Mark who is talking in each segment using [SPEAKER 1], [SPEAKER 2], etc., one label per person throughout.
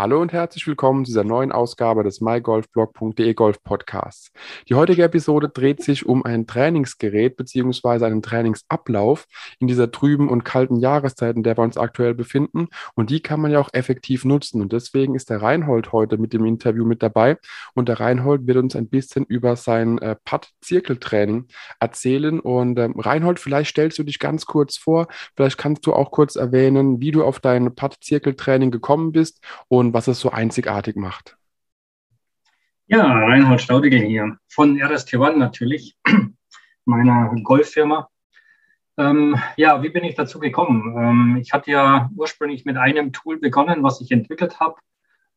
[SPEAKER 1] Hallo und herzlich willkommen zu dieser neuen Ausgabe des mygolfblog.de Golf Podcasts. Die heutige Episode dreht sich um ein Trainingsgerät bzw. einen Trainingsablauf in dieser trüben und kalten Jahreszeit, in der wir uns aktuell befinden. Und die kann man ja auch effektiv nutzen. Und deswegen ist der Reinhold heute mit dem Interview mit dabei. Und der Reinhold wird uns ein bisschen über sein äh, Putt-Zirkeltraining erzählen. Und ähm, Reinhold, vielleicht stellst du dich ganz kurz vor. Vielleicht kannst du auch kurz erwähnen, wie du auf dein Putt-Zirkeltraining gekommen bist und was es so einzigartig macht.
[SPEAKER 2] Ja, Reinhold Staudigl hier von RST One natürlich, meiner Golffirma. Ähm, ja, wie bin ich dazu gekommen? Ähm, ich hatte ja ursprünglich mit einem Tool begonnen, was ich entwickelt habe,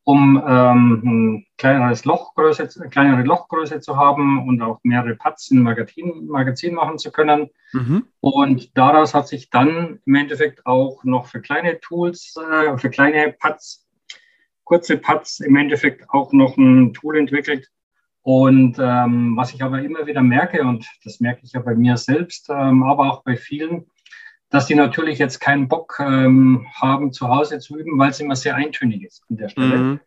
[SPEAKER 2] um ähm, ein kleineres Lochgröße, kleinere Lochgröße zu haben und auch mehrere Putts in Magazin, Magazin machen zu können. Mhm. Und daraus hat sich dann im Endeffekt auch noch für kleine Tools, äh, für kleine Putts kurze Putts im Endeffekt auch noch ein Tool entwickelt. Und ähm, was ich aber immer wieder merke, und das merke ich ja bei mir selbst, ähm, aber auch bei vielen, dass die natürlich jetzt keinen Bock ähm, haben, zu Hause zu üben, weil es immer sehr eintönig ist an der Stelle. Mhm.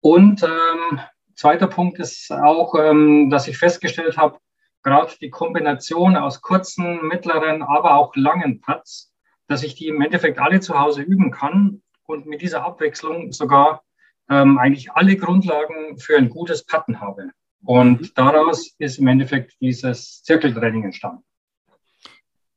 [SPEAKER 2] Und ähm, zweiter Punkt ist auch, ähm, dass ich festgestellt habe, gerade die Kombination aus kurzen, mittleren, aber auch langen Putts, dass ich die im Endeffekt alle zu Hause üben kann und mit dieser Abwechslung sogar ähm, eigentlich alle Grundlagen für ein gutes Patten habe. Und mhm. daraus ist im Endeffekt dieses Zirkeltraining entstanden.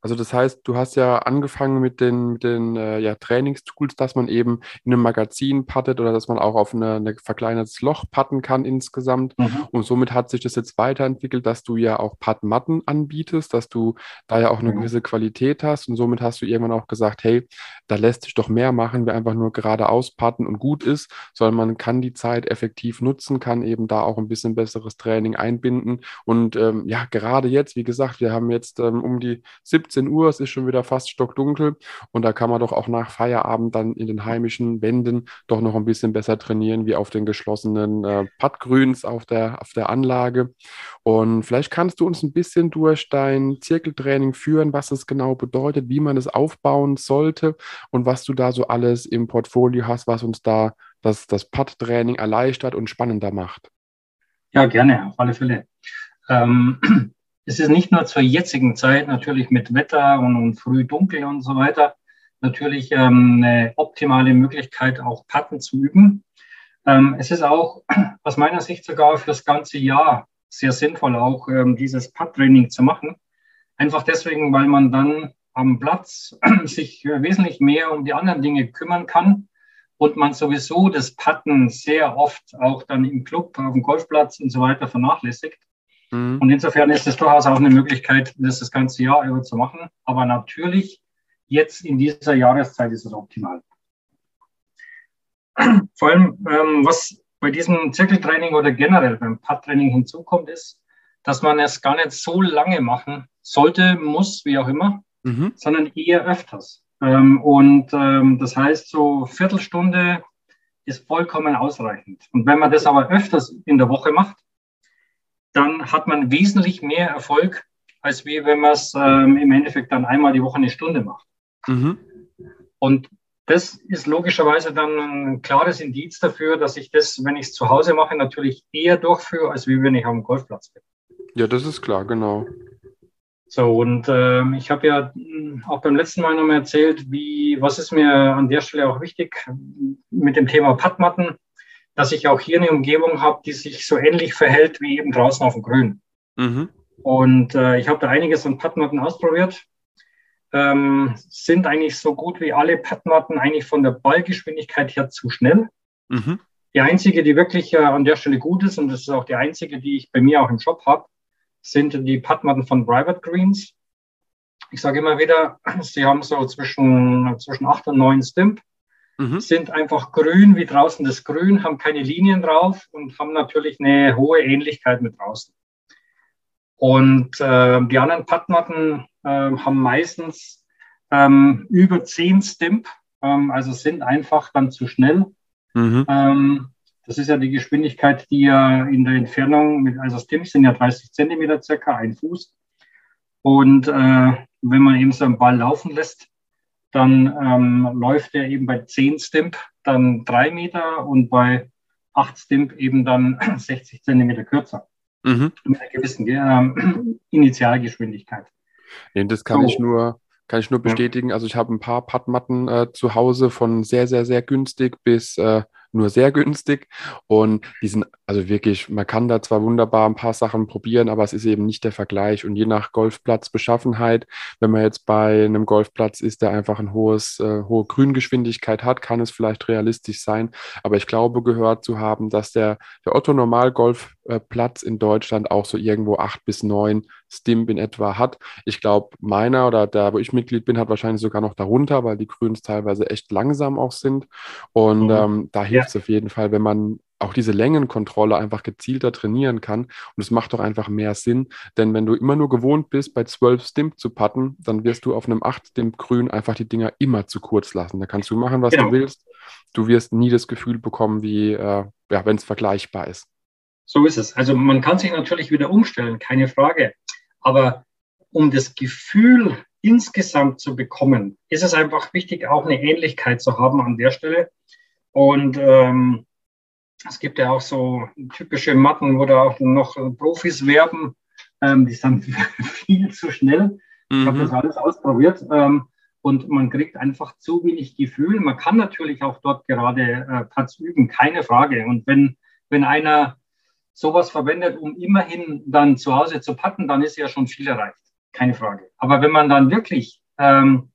[SPEAKER 1] Also das heißt, du hast ja angefangen mit den, mit den äh, ja, Trainingstools, dass man eben in einem Magazin pattet oder dass man auch auf eine, eine verkleinertes Loch patten kann insgesamt. Mhm. Und somit hat sich das jetzt weiterentwickelt, dass du ja auch Pattmatten anbietest, dass du da ja auch eine mhm. gewisse Qualität hast. Und somit hast du irgendwann auch gesagt, hey, da lässt sich doch mehr machen, wie einfach nur geradeaus patten und gut ist, sondern man kann die Zeit effektiv nutzen, kann eben da auch ein bisschen besseres Training einbinden. Und ähm, ja, gerade jetzt, wie gesagt, wir haben jetzt ähm, um die 70 17 Uhr, es ist schon wieder fast stockdunkel und da kann man doch auch nach Feierabend dann in den heimischen Wänden doch noch ein bisschen besser trainieren, wie auf den geschlossenen äh, Puttgrüns auf der, auf der Anlage. Und vielleicht kannst du uns ein bisschen durch dein Zirkeltraining führen, was es genau bedeutet, wie man es aufbauen sollte und was du da so alles im Portfolio hast, was uns da das, das Putt-Training erleichtert und spannender macht.
[SPEAKER 2] Ja, gerne, auf alle Fälle. Ähm, es ist nicht nur zur jetzigen Zeit natürlich mit Wetter und, und früh dunkel und so weiter natürlich ähm, eine optimale Möglichkeit, auch Patten zu üben. Ähm, es ist auch aus meiner Sicht sogar für das ganze Jahr sehr sinnvoll, auch ähm, dieses Putt-Training zu machen. Einfach deswegen, weil man dann am Platz sich wesentlich mehr um die anderen Dinge kümmern kann und man sowieso das Putten sehr oft auch dann im Club, auf dem Golfplatz und so weiter vernachlässigt. Mhm. Und insofern ist es durchaus auch eine Möglichkeit, das das ganze Jahr über zu machen. Aber natürlich, jetzt in dieser Jahreszeit ist es optimal. Vor allem, ähm, was bei diesem Zirkeltraining oder generell beim Putt-Training hinzukommt, ist, dass man es gar nicht so lange machen sollte, muss, wie auch immer, mhm. sondern eher öfters. Ähm, und ähm, das heißt, so Viertelstunde ist vollkommen ausreichend. Und wenn man das aber öfters in der Woche macht, dann hat man wesentlich mehr Erfolg, als wie wenn man es ähm, im Endeffekt dann einmal die Woche eine Stunde macht. Mhm. Und das ist logischerweise dann ein klares Indiz dafür, dass ich das, wenn ich es zu Hause mache, natürlich eher durchführe, als wie wenn ich auf dem Golfplatz bin.
[SPEAKER 1] Ja, das ist klar, genau.
[SPEAKER 2] So, und äh, ich habe ja hm, auch beim letzten Mal nochmal erzählt, wie, was ist mir an der Stelle auch wichtig mit dem Thema Padmatten dass ich auch hier eine Umgebung habe, die sich so ähnlich verhält wie eben draußen auf dem Grün. Mhm. Und äh, ich habe da einiges an Padmatten ausprobiert. Ähm, sind eigentlich so gut wie alle Padmatten eigentlich von der Ballgeschwindigkeit her zu schnell. Mhm. Die einzige, die wirklich äh, an der Stelle gut ist, und das ist auch die einzige, die ich bei mir auch im Shop habe, sind die Padmatten von Private Greens. Ich sage immer wieder, sie haben so zwischen, zwischen 8 und 9 Stimp mhm. sind einfach grün wie draußen das Grün, haben keine Linien drauf und haben natürlich eine hohe Ähnlichkeit mit draußen. Und äh, die anderen Puttmatten äh, haben meistens ähm, über 10 Stimp, ähm, also sind einfach dann zu schnell. Mhm. Ähm, das ist ja die Geschwindigkeit, die ja in der Entfernung, mit, also Stimps sind ja 30 Zentimeter circa, ein Fuß. Und äh, wenn man eben so einen Ball laufen lässt, dann ähm, läuft er eben bei 10 Stimp dann 3 Meter und bei 8 Stimp eben dann 60 Zentimeter kürzer. Mhm. Mit einer gewissen äh, Initialgeschwindigkeit.
[SPEAKER 1] Nee, das kann so. ich nur, kann ich nur bestätigen. Also ich habe ein paar Padmatten äh, zu Hause von sehr, sehr, sehr günstig bis äh, nur sehr günstig. Und die sind also wirklich, man kann da zwar wunderbar ein paar Sachen probieren, aber es ist eben nicht der Vergleich. Und je nach Golfplatzbeschaffenheit, wenn man jetzt bei einem Golfplatz ist, der einfach ein hohes, äh, hohe Grüngeschwindigkeit hat, kann es vielleicht realistisch sein. Aber ich glaube, gehört zu haben, dass der, der Otto Normal Golfplatz in Deutschland auch so irgendwo acht bis neun Stimp in etwa hat. Ich glaube, meiner oder da, wo ich Mitglied bin, hat wahrscheinlich sogar noch darunter, weil die Grüns teilweise echt langsam auch sind. Und mhm. ähm, da hilft es ja. auf jeden Fall, wenn man auch diese Längenkontrolle einfach gezielter trainieren kann. Und es macht doch einfach mehr Sinn, denn wenn du immer nur gewohnt bist, bei 12 Stimp zu putten, dann wirst du auf einem 8 Stimp Grün einfach die Dinger immer zu kurz lassen. Da kannst du machen, was genau. du willst. Du wirst nie das Gefühl bekommen, wie äh, ja, wenn es vergleichbar ist.
[SPEAKER 2] So ist es. Also man kann sich natürlich wieder umstellen, keine Frage. Aber um das Gefühl insgesamt zu bekommen, ist es einfach wichtig, auch eine Ähnlichkeit zu haben an der Stelle. Und ähm, es gibt ja auch so typische Matten, wo da auch noch Profis werben. Ähm, die sind viel zu schnell. Mhm. Ich habe das alles ausprobiert. Ähm, und man kriegt einfach zu wenig Gefühl. Man kann natürlich auch dort gerade äh, Platz üben, keine Frage. Und wenn, wenn einer sowas verwendet, um immerhin dann zu Hause zu patten, dann ist ja schon viel erreicht. Keine Frage. Aber wenn man dann wirklich ähm,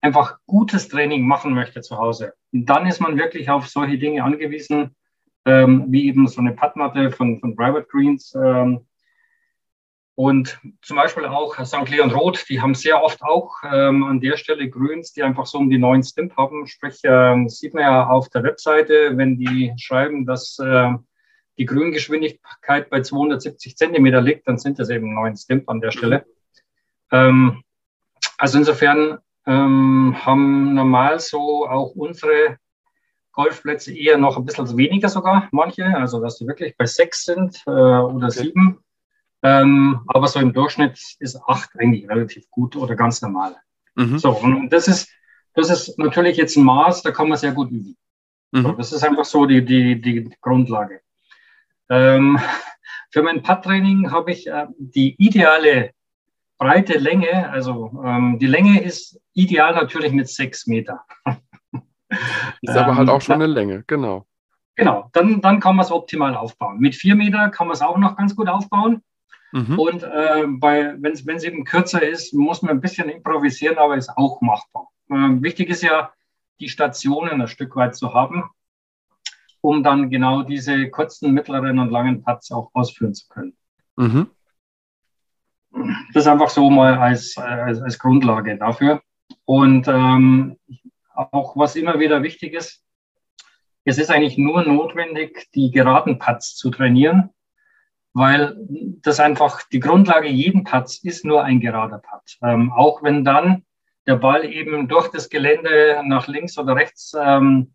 [SPEAKER 2] einfach gutes Training machen möchte zu Hause, dann ist man wirklich auf solche Dinge angewiesen, ähm, wie eben so eine Puttmatte von, von Private Greens. Ähm, und zum Beispiel auch St. Leon Roth, die haben sehr oft auch ähm, an der Stelle Grüns, die einfach so um die neuen Stimp haben. Sprich, äh, sieht man ja auf der Webseite, wenn die schreiben, dass äh, die Grüngeschwindigkeit bei 270 Zentimeter liegt, dann sind das eben neun Stimp an der Stelle. Ähm, also insofern ähm, haben normal so auch unsere Golfplätze eher noch ein bisschen weniger sogar, manche, also dass die wirklich bei sechs sind äh, oder okay. sieben. Ähm, aber so im Durchschnitt ist acht eigentlich relativ gut oder ganz normal. Mhm. So, und das ist, das ist natürlich jetzt ein Maß, da kann man sehr gut üben. Mhm. So, das ist einfach so die, die, die Grundlage. Ähm, für mein Putt-Training habe ich äh, die ideale breite Länge, also ähm, die Länge ist ideal natürlich mit sechs Meter.
[SPEAKER 1] Ist aber halt auch ähm, schon eine Länge, genau.
[SPEAKER 2] Genau, dann, dann kann man es optimal aufbauen. Mit vier Meter kann man es auch noch ganz gut aufbauen. Mhm. Und äh, wenn es eben kürzer ist, muss man ein bisschen improvisieren, aber ist auch machbar. Äh, wichtig ist ja, die Stationen ein Stück weit zu haben, um dann genau diese kurzen, mittleren und langen Putts auch ausführen zu können. Mhm. Das ist einfach so mal als, als, als Grundlage dafür. Und ähm, auch was immer wieder wichtig ist, es ist eigentlich nur notwendig, die geraden Putts zu trainieren, weil das einfach die Grundlage jeden Putts ist nur ein gerader Putt. Ähm, auch wenn dann der Ball eben durch das Gelände nach links oder rechts ähm,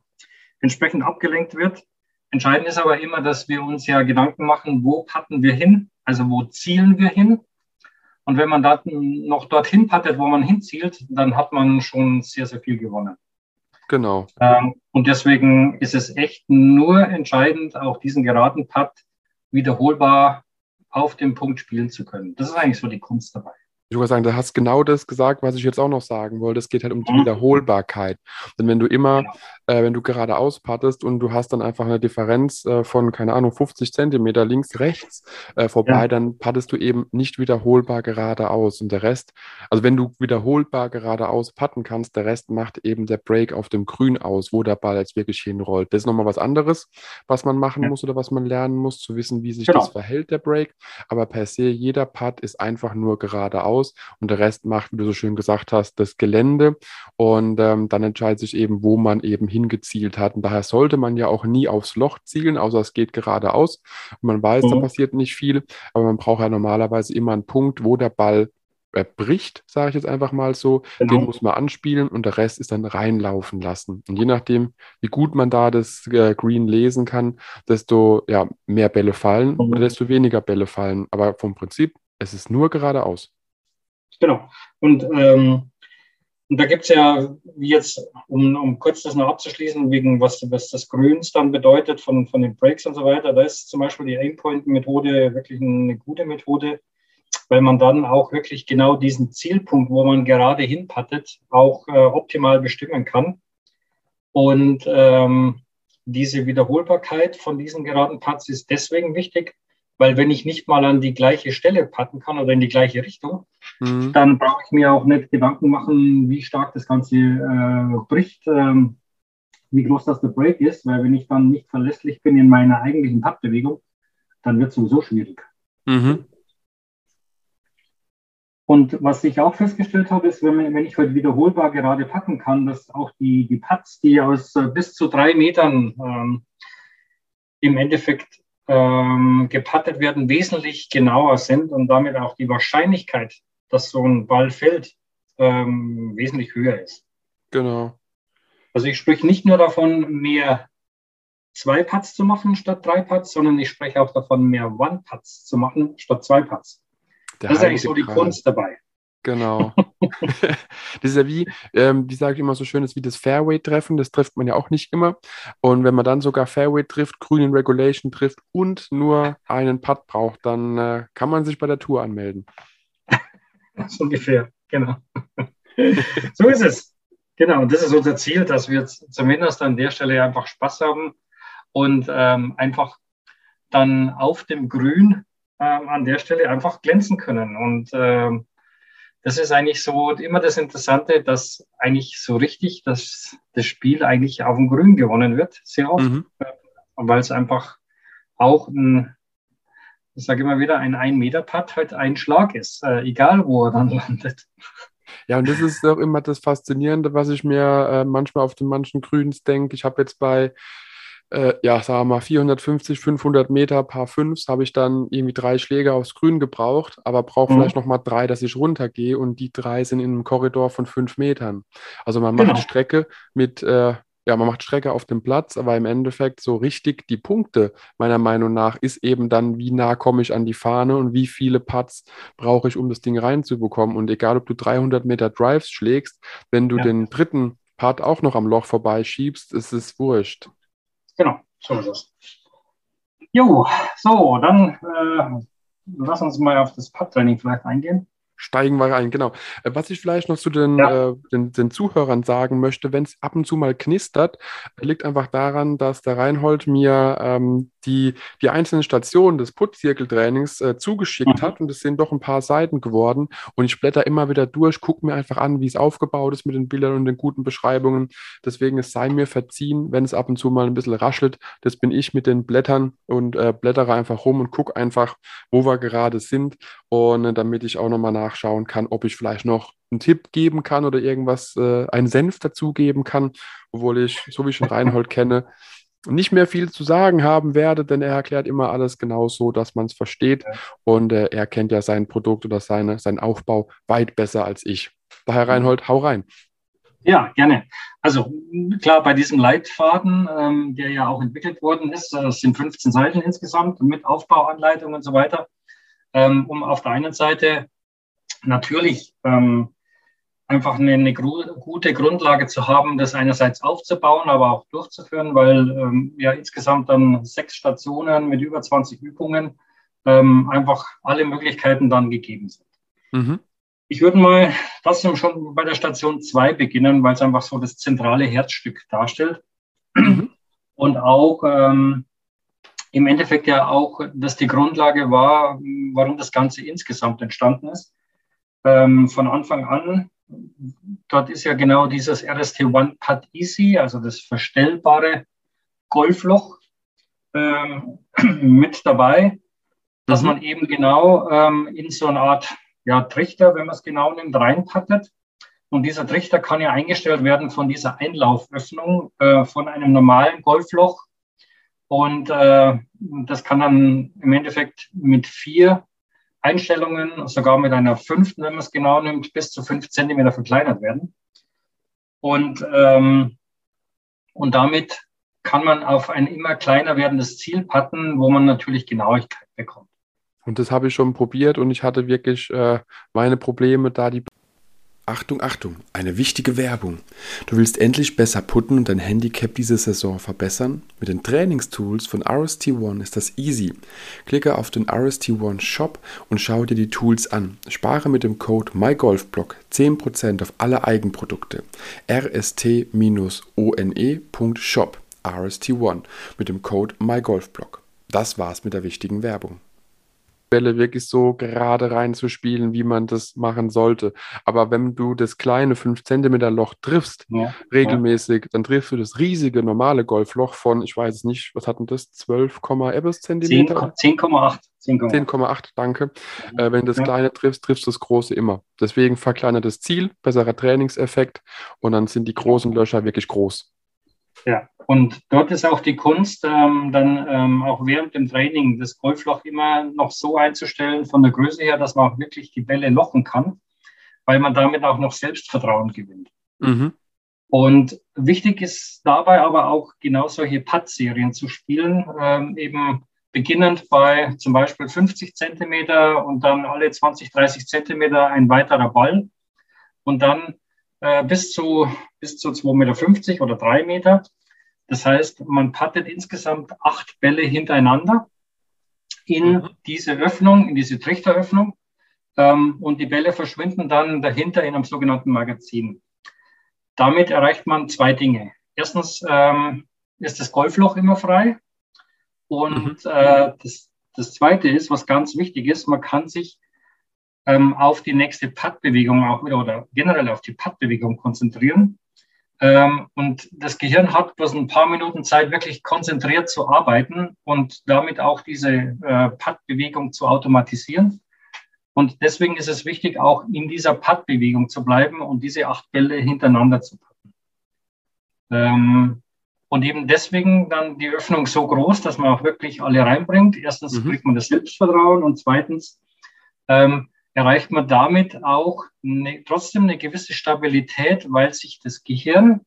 [SPEAKER 2] entsprechend abgelenkt wird. Entscheidend ist aber immer, dass wir uns ja Gedanken machen, wo patten wir hin, also wo zielen wir hin. Und wenn man dann noch dorthin pattet, wo man hinzielt, dann hat man schon sehr, sehr viel gewonnen.
[SPEAKER 1] Genau.
[SPEAKER 2] Ähm, und deswegen ist es echt nur entscheidend, auch diesen geraden Putt wiederholbar auf dem Punkt spielen zu können. Das ist eigentlich so die Kunst dabei.
[SPEAKER 1] Ich würde sagen, du hast genau das gesagt, was ich jetzt auch noch sagen wollte. Es geht halt um die mhm. Wiederholbarkeit. Denn wenn du immer, genau. Äh, wenn du geradeaus pattest und du hast dann einfach eine Differenz äh, von, keine Ahnung, 50 Zentimeter links, rechts äh, vorbei, ja. dann pattest du eben nicht wiederholbar geradeaus. Und der Rest, also wenn du wiederholbar geradeaus patten kannst, der Rest macht eben der Break auf dem Grün aus, wo der Ball jetzt wirklich hinrollt. Das ist nochmal was anderes, was man machen ja. muss oder was man lernen muss, zu wissen, wie sich genau. das verhält, der Break. Aber per se, jeder Putt ist einfach nur geradeaus aus und der Rest macht, wie du so schön gesagt hast, das Gelände und ähm, dann entscheidet sich eben, wo man eben hingezielt hat. Und daher sollte man ja auch nie aufs Loch zielen, außer es geht geradeaus. Und man weiß, mhm. da passiert nicht viel, aber man braucht ja normalerweise immer einen Punkt, wo der Ball bricht, sage ich jetzt einfach mal so. Genau. Den muss man anspielen und der Rest ist dann reinlaufen lassen. Und je nachdem, wie gut man da das äh, Green lesen kann, desto ja, mehr Bälle fallen mhm. oder desto weniger Bälle fallen. Aber vom Prinzip, es ist nur geradeaus.
[SPEAKER 2] Genau. Und, ähm, und da gibt es ja, wie jetzt, um, um kurz das noch abzuschließen, wegen was, was das Grüns dann bedeutet von, von den Breaks und so weiter, da ist zum Beispiel die Aimpoint-Methode wirklich eine gute Methode, weil man dann auch wirklich genau diesen Zielpunkt, wo man gerade hinpattet, auch äh, optimal bestimmen kann. Und ähm, diese Wiederholbarkeit von diesen geraden Putts ist deswegen wichtig, weil wenn ich nicht mal an die gleiche Stelle patten kann oder in die gleiche Richtung, mhm. dann brauche ich mir auch nicht Gedanken machen, wie stark das Ganze äh, bricht, ähm, wie groß das der Break ist, weil wenn ich dann nicht verlässlich bin in meiner eigentlichen Puttbewegung, dann wird es sowieso schwierig. Mhm. Und was ich auch festgestellt habe, ist, wenn, wenn ich heute wiederholbar gerade packen kann, dass auch die, die Putts, die aus äh, bis zu drei Metern ähm, im Endeffekt ähm, gepattet werden, wesentlich genauer sind und damit auch die Wahrscheinlichkeit, dass so ein Ball fällt, ähm, wesentlich höher ist.
[SPEAKER 1] Genau.
[SPEAKER 2] Also ich spreche nicht nur davon, mehr zwei Putts zu machen statt drei Putts, sondern ich spreche auch davon, mehr One-Putts zu machen statt zwei Putts.
[SPEAKER 1] Der das ist eigentlich so die. Kunst dabei. Genau. Das ist ja wie, ähm, wie sage ich immer so schön, ist wie das Fairway-Treffen. Das trifft man ja auch nicht immer. Und wenn man dann sogar Fairway trifft, grünen Regulation trifft und nur einen Putt braucht, dann äh, kann man sich bei der Tour anmelden.
[SPEAKER 2] so ungefähr, genau. so ist es. Genau, und das ist unser Ziel, dass wir zumindest an der Stelle einfach Spaß haben und ähm, einfach dann auf dem Grün ähm, an der Stelle einfach glänzen können. Und ähm, das ist eigentlich so immer das Interessante, dass eigentlich so richtig das, das Spiel eigentlich auf dem Grün gewonnen wird, sehr oft, mhm. äh, weil es einfach auch ein, ich sage immer wieder, ein Ein-Meter-Putt halt ein Schlag ist, äh, egal wo er dann landet.
[SPEAKER 1] Ja, und das ist auch immer das Faszinierende, was ich mir äh, manchmal auf den manchen Grüns denke. Ich habe jetzt bei äh, ja, sagen wir mal 450, 500 Meter, paar Fünfs, habe ich dann irgendwie drei Schläge aufs Grün gebraucht, aber brauche mhm. vielleicht noch mal drei, dass ich runtergehe und die drei sind in einem Korridor von fünf Metern. Also man macht genau. Strecke mit, äh, ja, man macht Strecke auf dem Platz, aber im Endeffekt so richtig die Punkte, meiner Meinung nach, ist eben dann, wie nah komme ich an die Fahne und wie viele Putts brauche ich, um das Ding reinzubekommen. Und egal, ob du 300 Meter Drives schlägst, wenn du ja. den dritten Part auch noch am Loch vorbeischiebst, ist es wurscht.
[SPEAKER 2] Genau, so ist es. Jo, so, dann äh, lass uns mal auf das Pad-Training vielleicht eingehen
[SPEAKER 1] steigen wir rein, genau. Äh, was ich vielleicht noch zu den, ja. äh, den, den, Zuhörern sagen möchte, wenn es ab und zu mal knistert, liegt einfach daran, dass der Reinhold mir ähm, die, die einzelnen Stationen des Putzzirkeltrainings äh, zugeschickt mhm. hat und es sind doch ein paar Seiten geworden und ich blätter immer wieder durch, gucke mir einfach an, wie es aufgebaut ist mit den Bildern und den guten Beschreibungen. Deswegen es sei mir verziehen, wenn es ab und zu mal ein bisschen raschelt. Das bin ich mit den Blättern und äh, blättere einfach rum und gucke einfach, wo wir gerade sind und äh, damit ich auch nochmal nachschauen kann, ob ich vielleicht noch einen Tipp geben kann oder irgendwas, äh, einen Senf dazugeben kann, obwohl ich, so wie ich schon Reinhold kenne, nicht mehr viel zu sagen haben werde, denn er erklärt immer alles genau so, dass man es versteht. Und äh, er kennt ja sein Produkt oder seine, seinen Aufbau weit besser als ich. Daher Reinhold, hau rein.
[SPEAKER 2] Ja, gerne. Also klar, bei diesem Leitfaden, ähm, der ja auch entwickelt worden ist, das äh, sind 15 Seiten insgesamt mit Aufbauanleitung und so weiter, ähm, um auf der einen Seite natürlich ähm, einfach eine, eine gute Grundlage zu haben, das einerseits aufzubauen, aber auch durchzuführen, weil ähm, ja insgesamt dann sechs Stationen mit über 20 Übungen ähm, einfach alle Möglichkeiten dann gegeben sind. Mhm. Ich würde mal das schon bei der Station 2 beginnen, weil es einfach so das zentrale Herzstück darstellt. Mhm. Und auch ähm, im Endeffekt ja auch, dass die Grundlage war, warum das Ganze insgesamt entstanden ist. Ähm, von Anfang an dort ist ja genau dieses RST One Pad Easy, also das verstellbare Golfloch ähm, mit dabei, dass mhm. man eben genau ähm, in so eine Art ja, Trichter, wenn man es genau nimmt, reinpackt. Und dieser Trichter kann ja eingestellt werden von dieser Einlauföffnung äh, von einem normalen Golfloch. Und äh, das kann dann im Endeffekt mit vier Einstellungen, sogar mit einer fünften, wenn man es genau nimmt, bis zu fünf Zentimeter verkleinert werden. Und, ähm, und damit kann man auf ein immer kleiner werdendes Ziel patten, wo man natürlich Genauigkeit bekommt.
[SPEAKER 1] Und das habe ich schon probiert und ich hatte wirklich äh, meine Probleme, da die
[SPEAKER 3] Achtung, Achtung, eine wichtige Werbung. Du willst endlich besser putten und dein Handicap diese Saison verbessern? Mit den Trainingstools von RST One ist das easy. Klicke auf den RST One Shop und schau dir die Tools an. Spare mit dem Code MyGolfBlock 10% auf alle Eigenprodukte. rst-one.shop RST One mit dem Code MyGolfBlock. Das war's mit der wichtigen Werbung.
[SPEAKER 1] Bälle wirklich so gerade reinzuspielen, wie man das machen sollte. Aber wenn du das kleine 5 cm Loch triffst, ja, regelmäßig, ja. dann triffst du das riesige normale Golfloch von, ich weiß es nicht, was hat denn das, 12, etwas Zentimeter?
[SPEAKER 2] 10,8.
[SPEAKER 1] 10,8, danke. Mhm. Äh, wenn du das kleine triffst, triffst du das große immer. Deswegen verkleinertes Ziel, besserer Trainingseffekt und dann sind die großen Löcher wirklich groß.
[SPEAKER 2] Ja, und dort ist auch die Kunst, ähm, dann ähm, auch während dem Training das Golfloch immer noch so einzustellen, von der Größe her, dass man auch wirklich die Bälle lochen kann, weil man damit auch noch Selbstvertrauen gewinnt. Mhm. Und wichtig ist dabei aber auch genau solche Putt-Serien zu spielen, ähm, eben beginnend bei zum Beispiel 50 Zentimeter und dann alle 20, 30 Zentimeter ein weiterer Ball und dann äh, bis zu, bis zu 2,50 Meter oder 3 Meter. Das heißt, man pattet insgesamt acht Bälle hintereinander in mhm. diese Öffnung, in diese Trichteröffnung. Ähm, und die Bälle verschwinden dann dahinter in einem sogenannten Magazin. Damit erreicht man zwei Dinge. Erstens ähm, ist das Golfloch immer frei. Und mhm. äh, das, das Zweite ist, was ganz wichtig ist, man kann sich ähm, auf die nächste Puttbewegung auch wieder oder generell auf die Puttbewegung konzentrieren. Ähm, und das Gehirn hat bloß ein paar Minuten Zeit, wirklich konzentriert zu arbeiten und damit auch diese äh, Puttbewegung zu automatisieren. Und deswegen ist es wichtig, auch in dieser Puttbewegung zu bleiben und diese acht Bälle hintereinander zu packen. Ähm, und eben deswegen dann die Öffnung so groß, dass man auch wirklich alle reinbringt. Erstens mhm. kriegt man das Selbstvertrauen und zweitens ähm, erreicht man damit auch eine, trotzdem eine gewisse Stabilität, weil sich das Gehirn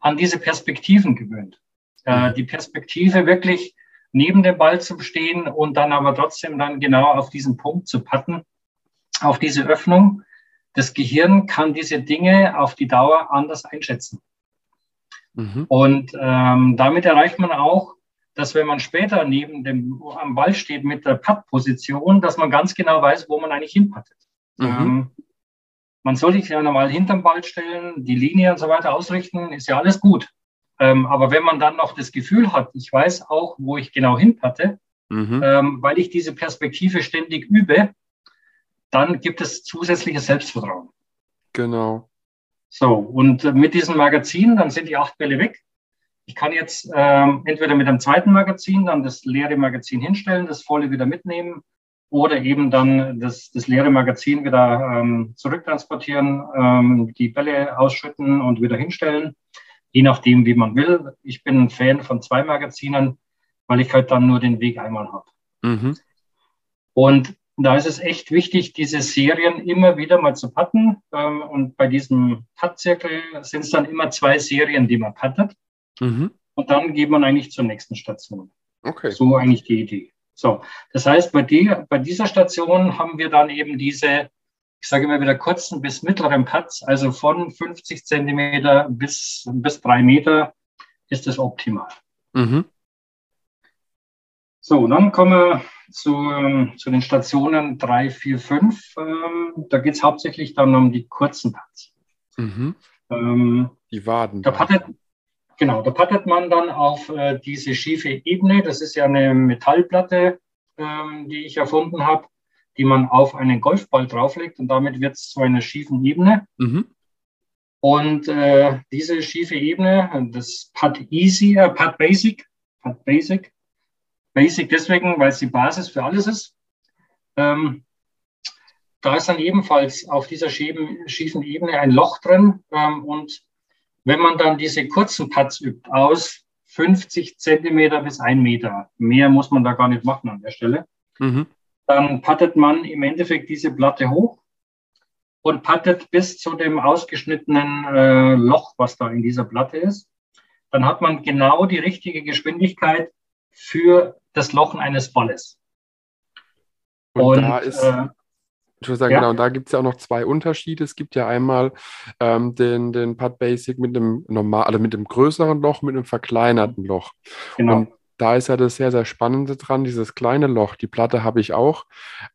[SPEAKER 2] an diese Perspektiven gewöhnt. Äh, die Perspektive wirklich neben dem Ball zu stehen und dann aber trotzdem dann genau auf diesen Punkt zu patten, auf diese Öffnung. Das Gehirn kann diese Dinge auf die Dauer anders einschätzen. Mhm. Und ähm, damit erreicht man auch dass wenn man später neben dem am Ball steht mit der Putt-Position, dass man ganz genau weiß, wo man eigentlich hinpattet. Mhm. Ähm, man soll sich ja normal hinterm Ball stellen, die Linie und so weiter ausrichten, ist ja alles gut. Ähm, aber wenn man dann noch das Gefühl hat, ich weiß auch, wo ich genau hinpatte, mhm. ähm, weil ich diese Perspektive ständig übe, dann gibt es zusätzliches Selbstvertrauen.
[SPEAKER 1] Genau.
[SPEAKER 2] So, und mit diesem Magazin, dann sind die acht Bälle weg. Ich kann jetzt ähm, entweder mit einem zweiten Magazin dann das leere Magazin hinstellen, das volle wieder mitnehmen oder eben dann das, das leere Magazin wieder ähm, zurücktransportieren, ähm, die Bälle ausschütten und wieder hinstellen, je nachdem, wie man will. Ich bin ein Fan von zwei Magazinen, weil ich halt dann nur den Weg einmal habe. Mhm. Und da ist es echt wichtig, diese Serien immer wieder mal zu patten. Ähm, und bei diesem Putt-Zirkel sind es dann immer zwei Serien, die man pattet. Mhm. Und dann geht man eigentlich zur nächsten Station. Okay. So eigentlich die Idee. So, das heißt, bei, die, bei dieser Station haben wir dann eben diese, ich sage immer wieder kurzen bis mittleren Cuts, also von 50 Zentimeter bis, bis drei Meter ist das optimal. Mhm. So, dann kommen wir zu, ähm, zu den Stationen 3, 4, 5. Ähm, da geht es hauptsächlich dann um die kurzen Cuts.
[SPEAKER 1] Mhm. Ähm, die Waden.
[SPEAKER 2] Da pattet, Genau, da pattet man dann auf äh, diese schiefe Ebene. Das ist ja eine Metallplatte, ähm, die ich erfunden habe, die man auf einen Golfball drauflegt und damit wird es zu einer schiefen Ebene. Mhm. Und äh, diese schiefe Ebene, das Putt Easy, äh, Putt Basic, Putt Basic, Basic deswegen, weil es die Basis für alles ist. Ähm, da ist dann ebenfalls auf dieser schiefen, schiefen Ebene ein Loch drin ähm, und wenn man dann diese kurzen Putts übt aus 50 Zentimeter bis ein Meter, mehr muss man da gar nicht machen an der Stelle, mhm. dann puttet man im Endeffekt diese Platte hoch und puttet bis zu dem ausgeschnittenen äh, Loch, was da in dieser Platte ist. Dann hat man genau die richtige Geschwindigkeit für das Lochen eines Balles.
[SPEAKER 1] Und, und da ist, äh, ich würde sagen, ja. genau, und da gibt es ja auch noch zwei Unterschiede. Es gibt ja einmal ähm, den, den Putt Basic mit dem normal, also mit dem größeren Loch, mit einem verkleinerten Loch. Genau. Und da ist ja das sehr, sehr Spannende dran, dieses kleine Loch. Die Platte habe ich auch.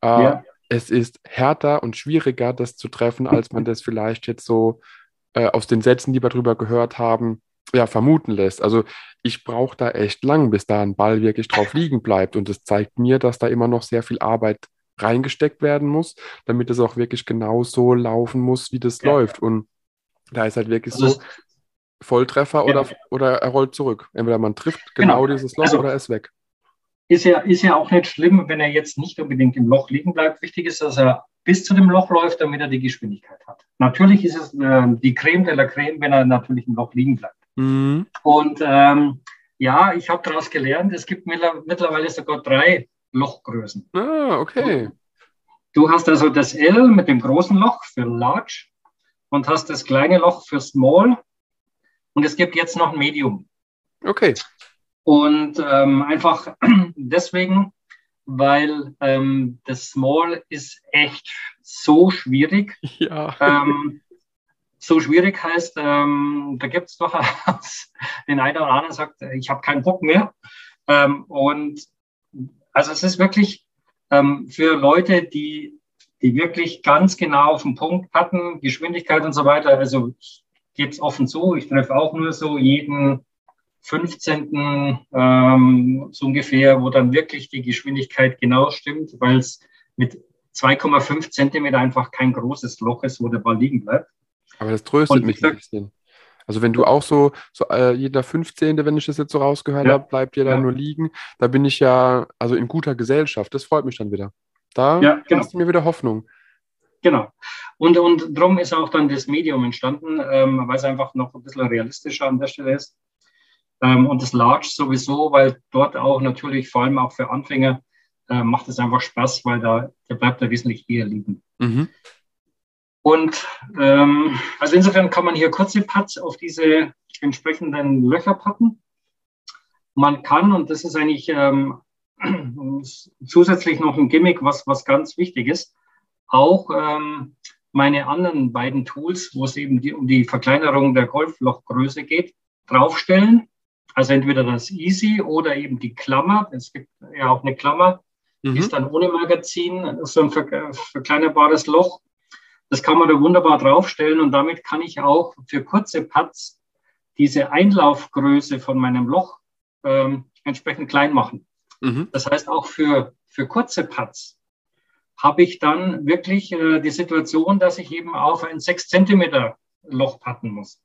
[SPEAKER 1] Äh, ja. Es ist härter und schwieriger, das zu treffen, als man das vielleicht jetzt so äh, aus den Sätzen, die wir drüber gehört haben, ja, vermuten lässt. Also ich brauche da echt lang, bis da ein Ball wirklich drauf liegen bleibt. Und das zeigt mir, dass da immer noch sehr viel Arbeit reingesteckt werden muss, damit es auch wirklich genau so laufen muss, wie das ja. läuft. Und da ist halt wirklich also so Volltreffer ja. oder, oder er rollt zurück. Entweder man trifft genau, genau dieses Loch also, oder er ist weg.
[SPEAKER 2] Ist ja, ist ja auch nicht schlimm, wenn er jetzt nicht unbedingt im Loch liegen bleibt. Wichtig ist, dass er bis zu dem Loch läuft, damit er die Geschwindigkeit hat. Natürlich ist es äh, die Creme de la Creme, wenn er natürlich im Loch liegen bleibt. Mhm. Und ähm, ja, ich habe daraus gelernt, es gibt mittlerweile sogar drei Lochgrößen.
[SPEAKER 1] Ah, okay.
[SPEAKER 2] Du hast also das L mit dem großen Loch für Large und hast das kleine Loch für Small und es gibt jetzt noch ein Medium.
[SPEAKER 1] Okay.
[SPEAKER 2] Und ähm, einfach deswegen, weil ähm, das Small ist echt so schwierig.
[SPEAKER 1] Ja.
[SPEAKER 2] Ähm, so schwierig heißt, ähm, da gibt es durchaus den einen oder anderen, der sagt, ich habe keinen Bock mehr. Ähm, und also es ist wirklich ähm, für Leute, die, die wirklich ganz genau auf den Punkt hatten, Geschwindigkeit und so weiter. Also ich gebe es offen zu, ich treffe auch nur so jeden 15. Ähm, so ungefähr, wo dann wirklich die Geschwindigkeit genau stimmt, weil es mit 2,5 Zentimeter einfach kein großes Loch ist, wo der Ball liegen bleibt.
[SPEAKER 1] Aber das tröstet mich ein bisschen. Also wenn du auch so, so äh, jeder 15., wenn ich das jetzt so rausgehört ja. habe, bleibt dir da ja. nur liegen, da bin ich ja also in guter Gesellschaft. Das freut mich dann wieder. Da ja, genau. hast du mir wieder Hoffnung.
[SPEAKER 2] Genau. Und, und darum ist auch dann das Medium entstanden, ähm, weil es einfach noch ein bisschen realistischer an der Stelle ist. Ähm, und das Large sowieso, weil dort auch natürlich, vor allem auch für Anfänger, äh, macht es einfach Spaß, weil da der bleibt da wesentlich eher liegen. Mhm. Und ähm, also insofern kann man hier kurze Putts auf diese entsprechenden Löcher packen. Man kann, und das ist eigentlich ähm, zusätzlich noch ein Gimmick, was, was ganz wichtig ist, auch ähm, meine anderen beiden Tools, wo es eben die, um die Verkleinerung der Golflochgröße geht, draufstellen. Also entweder das Easy oder eben die Klammer. Es gibt ja auch eine Klammer, mhm. die ist dann ohne Magazin, so ein verkleinerbares Loch. Das kann man da wunderbar draufstellen und damit kann ich auch für kurze Putts diese Einlaufgröße von meinem Loch ähm, entsprechend klein machen. Mhm. Das heißt, auch für, für kurze Putts habe ich dann wirklich äh, die Situation, dass ich eben auf ein 6 Zentimeter Loch putten muss.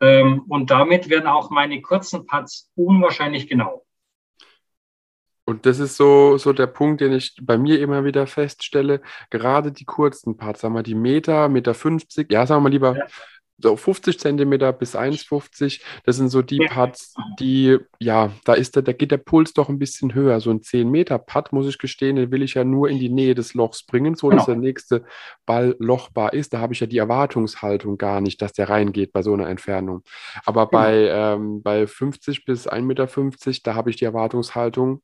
[SPEAKER 2] Ähm, und damit werden auch meine kurzen Putts unwahrscheinlich genau.
[SPEAKER 1] Und das ist so, so der Punkt, den ich bei mir immer wieder feststelle. Gerade die kurzen Parts, sagen wir die Meter, Meter 50, ja, sagen wir mal lieber ja. so 50 Zentimeter bis 1,50. Das sind so die ja. Parts, die, ja, da ist der, da geht der Puls doch ein bisschen höher. So ein 10 Meter Putt, muss ich gestehen, den will ich ja nur in die Nähe des Lochs bringen, so genau. dass der nächste Ball lochbar ist. Da habe ich ja die Erwartungshaltung gar nicht, dass der reingeht bei so einer Entfernung. Aber genau. bei, ähm, bei 50 bis 1,50 Meter, da habe ich die Erwartungshaltung,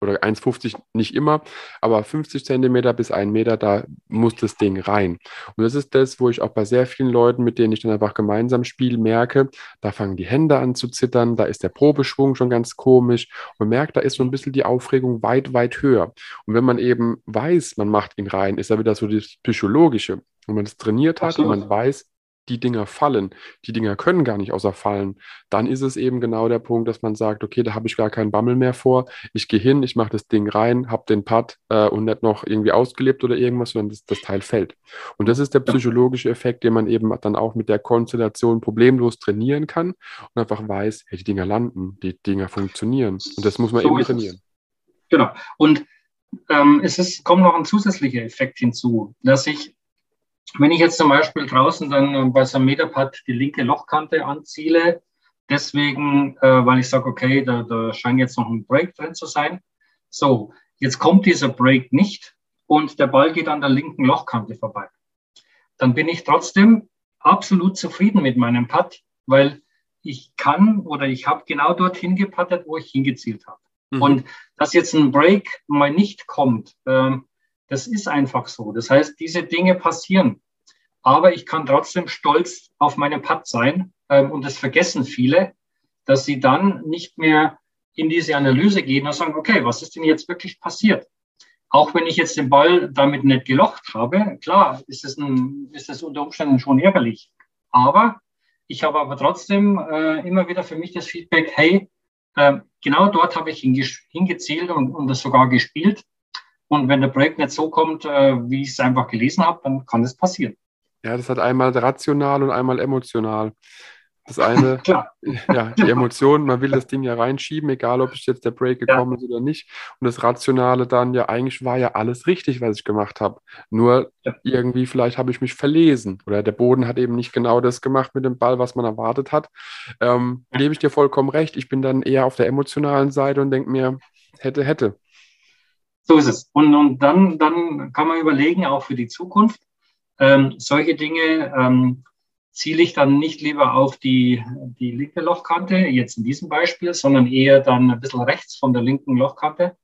[SPEAKER 1] oder 1,50 nicht immer, aber 50 Zentimeter bis 1 Meter, da muss das Ding rein. Und das ist das, wo ich auch bei sehr vielen Leuten, mit denen ich dann einfach gemeinsam spiele, merke, da fangen die Hände an zu zittern, da ist der Probeschwung schon ganz komisch und merkt, da ist so ein bisschen die Aufregung weit, weit höher. Und wenn man eben weiß, man macht ihn rein, ist da wieder so das Psychologische. Wenn man das trainiert hat und man weiß, die Dinger fallen, die Dinger können gar nicht außer fallen, dann ist es eben genau der Punkt, dass man sagt, okay, da habe ich gar keinen Bammel mehr vor. Ich gehe hin, ich mache das Ding rein, habe den Putt äh, und nicht noch irgendwie ausgelebt oder irgendwas, sondern das, das, Teil fällt. Und das ist der psychologische Effekt, den man eben dann auch mit der Konstellation problemlos trainieren kann und einfach weiß, hey, die Dinger landen, die Dinger funktionieren. Und das muss man so eben trainieren.
[SPEAKER 2] Genau. Und ähm, es ist, kommt noch ein zusätzlicher Effekt hinzu, dass ich wenn ich jetzt zum Beispiel draußen dann äh, bei so einem Meterpad die linke Lochkante anziele, deswegen, äh, weil ich sage, okay, da, da scheint jetzt noch ein Break drin zu sein. So, jetzt kommt dieser Break nicht und der Ball geht an der linken Lochkante vorbei. Dann bin ich trotzdem absolut zufrieden mit meinem Putt, weil ich kann oder ich habe genau dorthin gepattet, wo ich hingezielt habe. Mhm. Und dass jetzt ein Break mal nicht kommt, ähm, Das ist einfach so. Das heißt, diese Dinge passieren. Aber ich kann trotzdem stolz auf meinen Putt sein. Ähm, und das vergessen viele, dass sie dann nicht mehr in diese Analyse gehen und sagen, okay, was ist denn jetzt wirklich passiert? Auch wenn ich jetzt den Ball damit nicht gelocht habe, klar, ist es, ein, ist es unter Umständen schon ärgerlich. Aber ich habe aber trotzdem äh, immer wieder für mich das Feedback, hey, äh, genau dort habe ich hingezielt und, und das sogar gespielt. Und wenn der Break nicht so kommt, äh, wie ich es einfach gelesen habe, dann kann das passieren.
[SPEAKER 1] Ja, das hat einmal rational und einmal emotional. Das eine, ja, die Emotionen, man will das Ding ja reinschieben, egal ob es jetzt der Break gekommen ja. ist oder nicht. Und das Rationale dann, ja, eigentlich war ja alles richtig, was ich gemacht habe. Nur ja. irgendwie, vielleicht habe ich mich verlesen oder der Boden hat eben nicht genau das gemacht mit dem Ball, was man erwartet hat. Ähm, ja. Gebe ich dir vollkommen recht. Ich bin dann eher auf der emotionalen Seite und denke mir, hätte, hätte.
[SPEAKER 2] So ist es. Und, und dann, dann kann man überlegen, auch für die Zukunft, ähm, solche Dinge, ähm, ziele ich dann nicht lieber auf die, die linke Lochkante, jetzt in diesem Beispiel, sondern eher dann ein bisschen rechts von der linken Lochkante,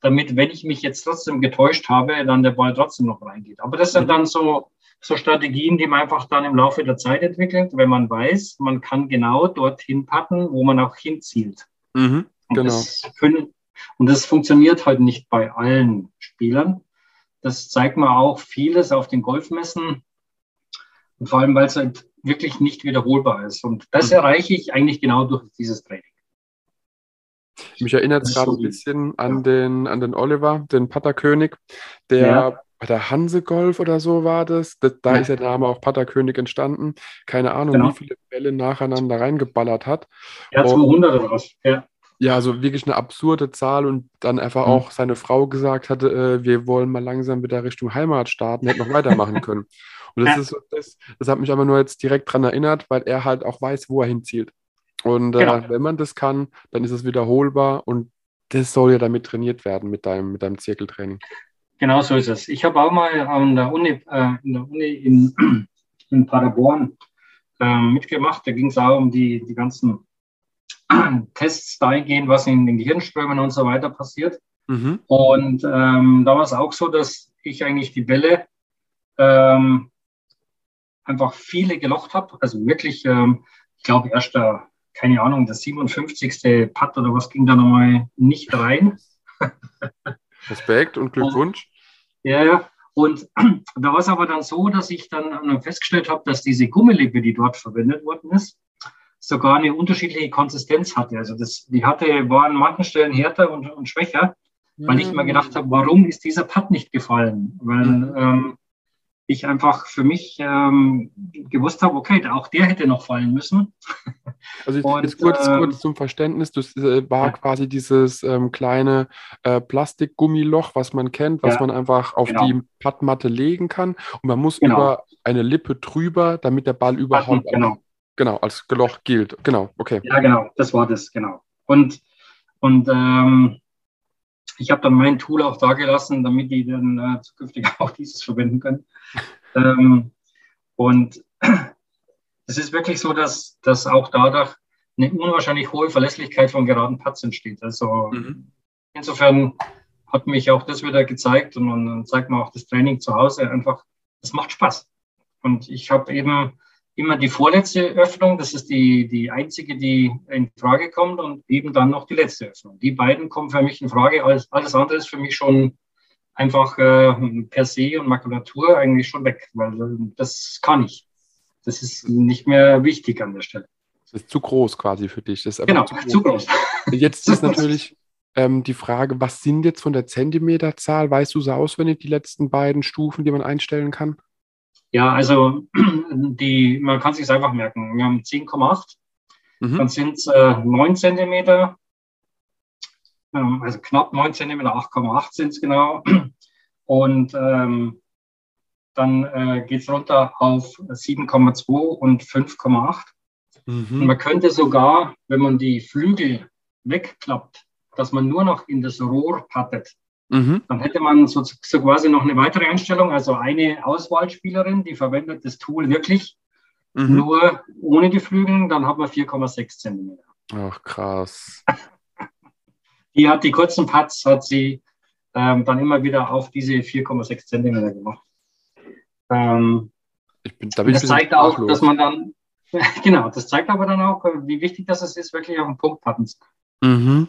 [SPEAKER 2] damit, wenn ich mich jetzt trotzdem getäuscht habe, dann der Ball trotzdem noch reingeht. Aber das sind mhm. dann so, so Strategien, die man einfach dann im Laufe der Zeit entwickelt, wenn man weiß, man kann genau dorthin patten, wo man auch hinzielt. Mhm, genau. Und das, können, und das funktioniert halt nicht bei allen Spielern. Das zeigt man auch vieles auf den Golfmessen. Und vor allem, weil es halt wirklich nicht wiederholbar ist. Und das mhm. erreiche ich eigentlich genau durch dieses Training.
[SPEAKER 1] Mich erinnert es gerade so ein bisschen an, ja. den, an den Oliver, den Patterkönig, der ja. bei der Hansegolf oder so war das. das da ja. ist der Name auch Patterkönig entstanden. Keine Ahnung, genau. wie viele Bälle nacheinander reingeballert hat.
[SPEAKER 2] Ja, 200 oder was. Ja.
[SPEAKER 1] Ja, also wirklich eine absurde Zahl und dann einfach mhm. auch seine Frau gesagt hatte, äh, wir wollen mal langsam wieder Richtung Heimat starten, hätte noch weitermachen können. Und das, ja. ist, das, das hat mich aber nur jetzt direkt daran erinnert, weil er halt auch weiß, wo er hinzielt. Und äh, genau. wenn man das kann, dann ist es wiederholbar und das soll ja damit trainiert werden mit deinem, mit deinem Zirkeltraining.
[SPEAKER 2] Genau so ist es. Ich habe auch mal an der Uni, äh, in der Uni in, in Paderborn äh, mitgemacht. Da ging es auch um die, die ganzen Tests dahingehend, was in den Gehirnströmen und so weiter passiert. Mhm. Und ähm, da war es auch so, dass ich eigentlich die Bälle ähm, einfach viele gelocht habe. Also wirklich, ähm, ich glaube, erst der, keine Ahnung, der 57. Putt oder was ging da nochmal nicht rein.
[SPEAKER 1] Respekt und Glückwunsch.
[SPEAKER 2] Und, ja, ja. Und da war es aber dann so, dass ich dann festgestellt habe, dass diese Gummilippe, die dort verwendet worden ist, sogar eine unterschiedliche Konsistenz hatte. Also das, die hatte, war an manchen Stellen härter und, und schwächer, weil ich mir gedacht habe, warum ist dieser Putt nicht gefallen? Weil mhm. ähm, ich einfach für mich ähm, gewusst habe, okay, auch der hätte noch fallen müssen.
[SPEAKER 1] Also und, jetzt kurz, äh, kurz zum Verständnis, das äh, war ja. quasi dieses ähm, kleine äh, Plastikgummiloch, was man kennt, was ja, man einfach auf genau. die Pattmatte legen kann und man muss genau. über eine Lippe drüber, damit der Ball überhaupt genau. Genau als Loch gilt. Genau, okay.
[SPEAKER 2] Ja, genau, das war das, genau. Und, und ähm, ich habe dann mein Tool auch da gelassen, damit die dann äh, zukünftig auch dieses verwenden können. ähm, und es ist wirklich so, dass, dass auch dadurch eine unwahrscheinlich hohe Verlässlichkeit von geraden Putts entsteht. Also mhm. insofern hat mich auch das wieder gezeigt und dann zeigt man auch das Training zu Hause einfach, es macht Spaß. Und ich habe eben immer die vorletzte Öffnung, das ist die, die einzige, die in Frage kommt und eben dann noch die letzte Öffnung. Die beiden kommen für mich in Frage, alles, alles andere ist für mich schon einfach äh, per se und Makulatur eigentlich schon weg, weil das kann ich. Das ist nicht mehr wichtig an der Stelle.
[SPEAKER 1] Das ist zu groß quasi für dich.
[SPEAKER 2] Genau, zu groß. Zu groß.
[SPEAKER 1] Jetzt ist natürlich ähm, die Frage, was sind jetzt von der Zentimeterzahl? Weißt du so auswendig die letzten beiden Stufen, die man einstellen kann?
[SPEAKER 2] Ja, also die, man kann sich einfach merken. Wir haben 10,8, mhm. dann sind es äh, 9 Zentimeter, ähm, also knapp 9 Zentimeter, 8,8 sind es genau. Und ähm, dann äh, geht es runter auf 7,2 und 5,8. Mhm. Man könnte sogar, wenn man die Flügel wegklappt, dass man nur noch in das Rohr pattet, Mhm. Dann hätte man so, so, quasi noch eine weitere Einstellung, also eine Auswahlspielerin, die verwendet das Tool wirklich mhm. nur ohne die Flügel, dann hat man 4,6 Zentimeter.
[SPEAKER 1] Ach, krass.
[SPEAKER 2] die hat die kurzen Putts, hat sie ähm, dann immer wieder auf diese 4,6 Zentimeter gemacht. Ähm, bin, da das zeigt auch, dass man dann, genau, das zeigt aber dann auch, wie wichtig das ist, wirklich auf den Punkt patten zu
[SPEAKER 1] Mhm.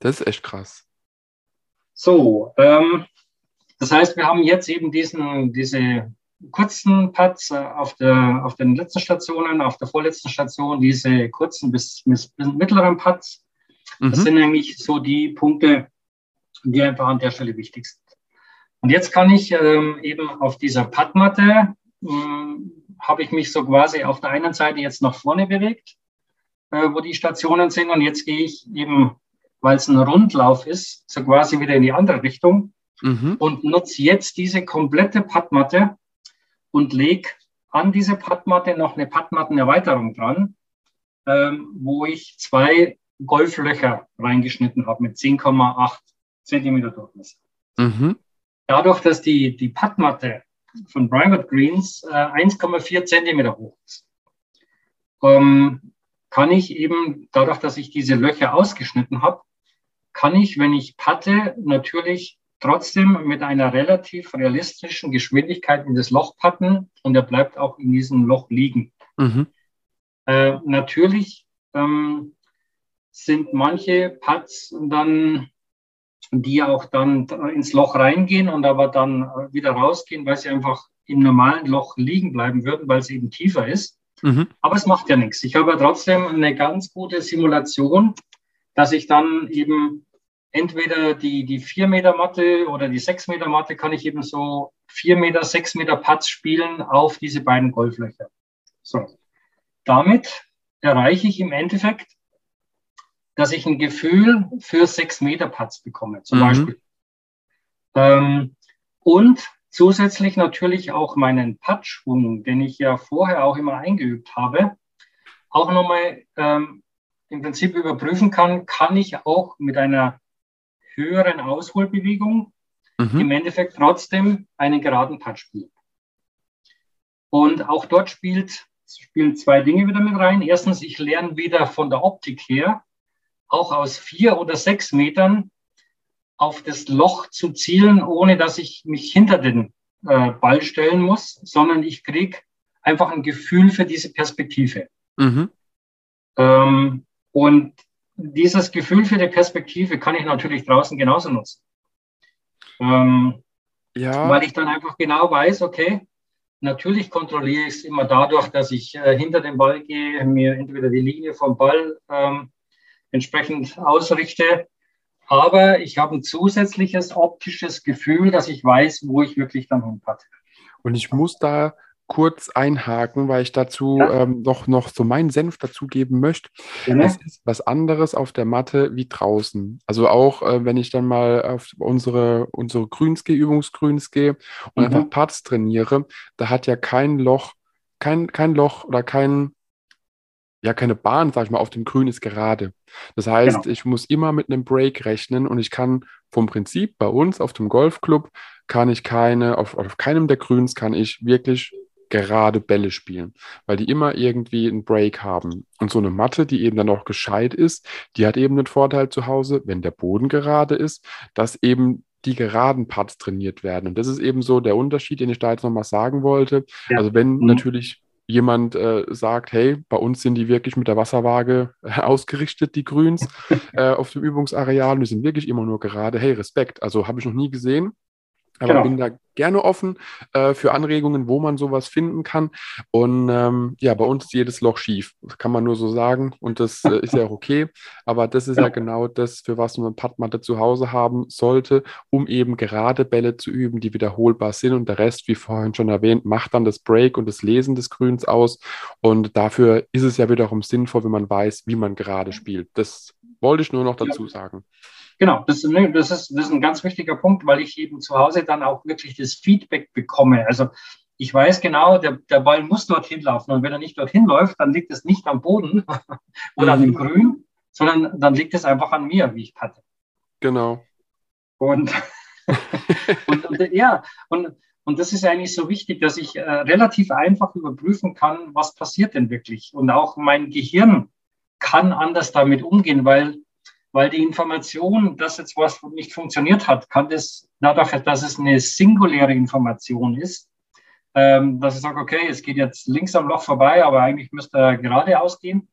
[SPEAKER 1] Das ist echt krass.
[SPEAKER 2] So, ähm, das heißt, wir haben jetzt eben diesen, diese kurzen Pads äh, auf, der, auf den letzten Stationen, auf der vorletzten Station diese kurzen bis, bis, mittleren Pads. Das mhm. sind eigentlich so die Punkte, die einfach an der Stelle wichtig sind. Und jetzt kann ich ähm, eben auf dieser Padmatte, habe ich mich so quasi auf der einen Seite jetzt nach vorne bewegt, äh, wo die Stationen sind. Und jetzt gehe ich eben, weil es ein Rundlauf ist, so quasi wieder in die andere Richtung mhm. und nutze jetzt diese komplette Padmatte und lege an diese Padmatte noch eine Padmattenerweiterung dran, ähm, wo ich zwei Golflöcher reingeschnitten habe mit 10,8 Zentimeter Durchmesser. Mhm. Dadurch, dass die, die Padmatte von Private Greens äh, 1,4 Zentimeter hoch ist, ähm, kann ich eben, dadurch, dass ich diese Löcher ausgeschnitten habe, kann ich, wenn ich patte, natürlich trotzdem mit einer relativ realistischen Geschwindigkeit in das Loch patten und er bleibt auch in diesem Loch liegen. Mhm. Äh, natürlich ähm, sind manche Putts dann, die auch dann ins Loch reingehen und aber dann wieder rausgehen, weil sie einfach im normalen Loch liegen bleiben würden, weil es eben tiefer ist. Mhm. Aber es macht ja nichts. Ich habe ja trotzdem eine ganz gute Simulation, dass ich dann eben entweder die, die 4 Meter Matte oder die 6 Meter Matte kann ich eben so 4 Meter, 6 Meter Putts spielen auf diese beiden Golflöcher. So. Damit erreiche ich im Endeffekt, dass ich ein Gefühl für 6 Meter Putts bekomme, zum mhm. Beispiel. Ähm, und zusätzlich natürlich auch meinen Puttschwung, den ich ja vorher auch immer eingeübt habe, auch nochmal ähm, im Prinzip überprüfen kann, kann ich auch mit einer höheren Ausholbewegung mhm. im Endeffekt trotzdem einen geraden Putt spielen. Und auch dort spielt, spielen zwei Dinge wieder mit rein. Erstens, ich lerne wieder von der Optik her, auch aus vier oder sechs Metern auf das Loch zu zielen, ohne dass ich mich hinter den äh, Ball stellen muss, sondern ich kriege einfach ein Gefühl für diese Perspektive. Mhm. Ähm, und dieses Gefühl für die Perspektive kann ich natürlich draußen genauso nutzen. Ähm, ja. Weil ich dann einfach genau weiß, okay, natürlich kontrolliere ich es immer dadurch, dass ich äh, hinter den Ball gehe, mir entweder die Linie vom Ball ähm, entsprechend ausrichte, aber ich habe ein zusätzliches optisches Gefühl, dass ich weiß, wo ich wirklich dann hinpatte.
[SPEAKER 1] Und ich muss da kurz einhaken, weil ich dazu ja. ähm, noch, noch so meinen Senf dazugeben möchte. Genau. Es ist was anderes auf der Matte wie draußen. Also auch, äh, wenn ich dann mal auf unsere, unsere Grüns gehe, Übungsgrüns gehe und mhm. einfach Parts trainiere, da hat ja kein Loch, kein, kein Loch oder kein, ja, keine Bahn, sag ich mal, auf dem Grün ist gerade. Das heißt, genau. ich muss immer mit einem Break rechnen und ich kann vom Prinzip bei uns auf dem Golfclub kann ich keine, auf, auf keinem der Grüns kann ich wirklich gerade Bälle spielen, weil die immer irgendwie einen Break haben. Und so eine Matte, die eben dann auch gescheit ist, die hat eben den Vorteil zu Hause, wenn der Boden gerade ist, dass eben die geraden Parts trainiert werden. Und das ist eben so der Unterschied, den ich da jetzt nochmal sagen wollte. Ja. Also wenn mhm. natürlich jemand äh, sagt, hey, bei uns sind die wirklich mit der Wasserwaage äh, ausgerichtet, die Grüns, äh, auf dem Übungsareal, und die sind wirklich immer nur gerade, hey, Respekt. Also habe ich noch nie gesehen. Aber genau. bin da gerne offen äh, für Anregungen, wo man sowas finden kann. Und ähm, ja, bei uns ist jedes Loch schief. Das kann man nur so sagen. Und das äh, ist ja auch okay. Aber das ist ja. ja genau das, für was man eine Padmatte zu Hause haben sollte, um eben gerade Bälle zu üben, die wiederholbar sind. Und der Rest, wie vorhin schon erwähnt, macht dann das Break und das Lesen des Grüns aus. Und dafür ist es ja wiederum sinnvoll, wenn man weiß, wie man gerade spielt. Das wollte ich nur noch dazu sagen.
[SPEAKER 2] Genau, das, das, ist, das ist ein ganz wichtiger Punkt, weil ich eben zu Hause dann auch wirklich das Feedback bekomme. Also ich weiß genau, der, der Ball muss dorthin laufen und wenn er nicht dorthin läuft, dann liegt es nicht am Boden oder an dem mhm. Grün, sondern dann liegt es einfach an mir, wie ich patte.
[SPEAKER 1] Genau.
[SPEAKER 2] Und, und, und, ja, und, und das ist eigentlich so wichtig, dass ich äh, relativ einfach überprüfen kann, was passiert denn wirklich. Und auch mein Gehirn kann anders damit umgehen, weil weil die Information, dass jetzt was nicht funktioniert hat, kann das dadurch, dass es eine singuläre Information ist, ähm, dass ich sage, okay, es geht jetzt links am Loch vorbei, aber eigentlich müsste er geradeaus gehen,